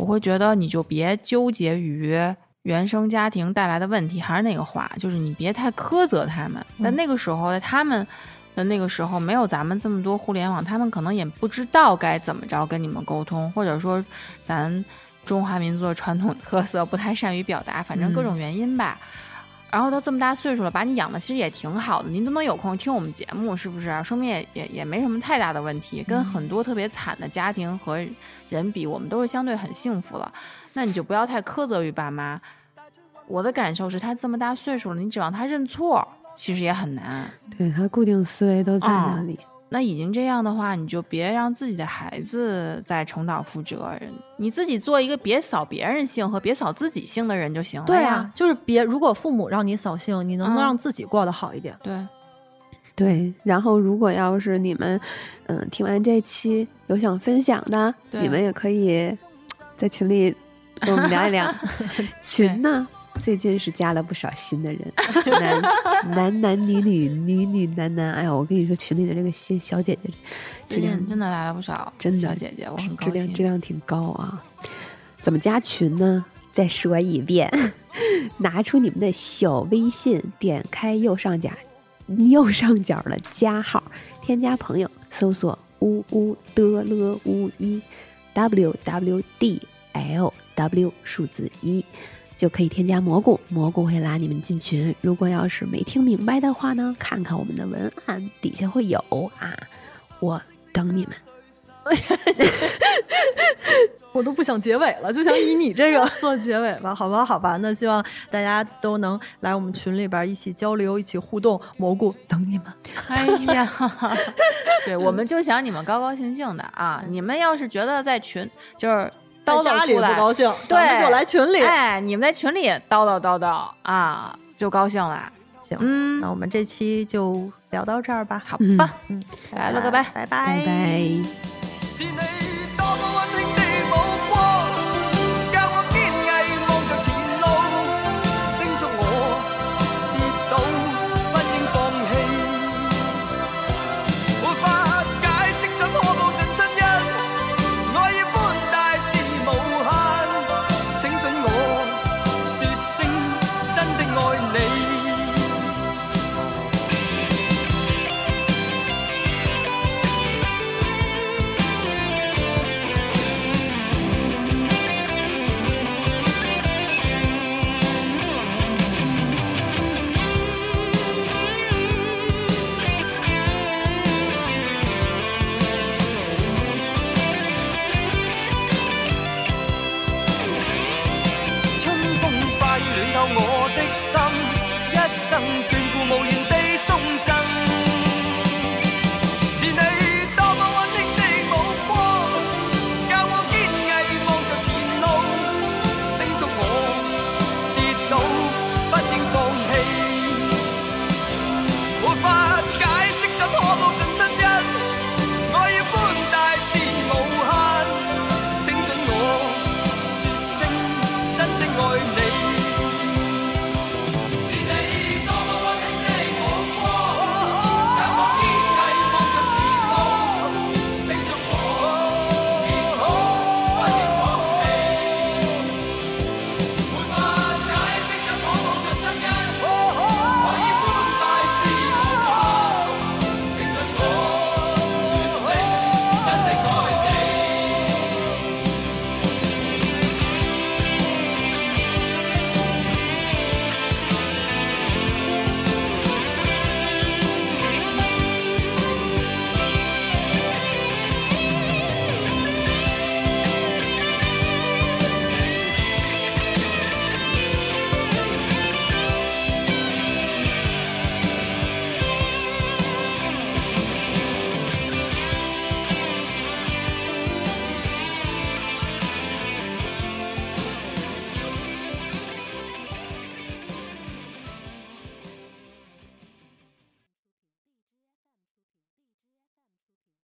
Speaker 3: 我会觉得你就别纠结于原生家庭带来的问题，还是那个话，就是你别太苛责他们。在那个时候，在他们的那个时候，没有咱们这么多互联网，他们可能也不知道该怎么着跟你们沟通，或者说咱中华民族的传统特色不太善于表达，反正各种原因吧。然后都这么大岁数了，把你养的其实也挺好的，您都能有空听我们节目，是不是？说明也也也没什么太大的问题。跟很多特别惨的家庭和人比，我们都是相对很幸福了。那你就不要太苛责于爸妈。我的感受是他这么大岁数了，你指望他认错，其实也很难。
Speaker 4: 对他固定思维都在那里。
Speaker 3: 那已经这样的话，你就别让自己的孩子再重蹈覆辙。你自己做一个别扫别人兴和别扫自己兴的人就行了
Speaker 2: 对
Speaker 3: 呀。
Speaker 2: 啊，就是别如果父母让你扫兴，你能不能
Speaker 3: 嗯
Speaker 2: 让自己过得好一点？
Speaker 3: 对，
Speaker 4: 对，然后如果要是你们，嗯，听完这期有想分享的，你们也可以在群里跟我们聊一聊。群呢，最近是加了不少新的人，男男男女女女女男男。哎呀，我跟你说，群里的这个小小姐姐质
Speaker 3: 最
Speaker 4: 量
Speaker 3: 近真的来了不少
Speaker 4: 真的
Speaker 3: 小姐姐，我很高
Speaker 4: 质量质。量挺高啊。怎么加群呢？再说一遍，拿出你们的小微信，点开右上角右上角的加号，添加朋友，搜索“呜呜的了呜一 w w d l w 数字一”，就可以添加蘑菇，蘑菇会拉你们进群。如果要是没听明白的话呢，看看我们的文案底下会有啊，我等你们。
Speaker 2: 我都不想结尾了，就想以你这个做结尾吧，好吧，好吧。那希望大家都能来我们群里边一起交流，一起互动。蘑菇等你们。
Speaker 3: 哎呀，对，我们就想你们高高兴兴的啊！你们要是觉得在群就是叨
Speaker 2: 在家里不
Speaker 3: 叨出来，
Speaker 2: 高兴，
Speaker 3: 对，
Speaker 2: 咱们就来群里。
Speaker 3: 哎，你们在群里叨叨叨叨啊，就高兴了。
Speaker 2: 行，
Speaker 3: 嗯
Speaker 2: 那我们这期就聊到这儿吧。
Speaker 3: 好
Speaker 4: 嗯
Speaker 3: 吧，
Speaker 2: 嗯，
Speaker 3: 拜了个拜。
Speaker 2: 拜
Speaker 4: 拜拜。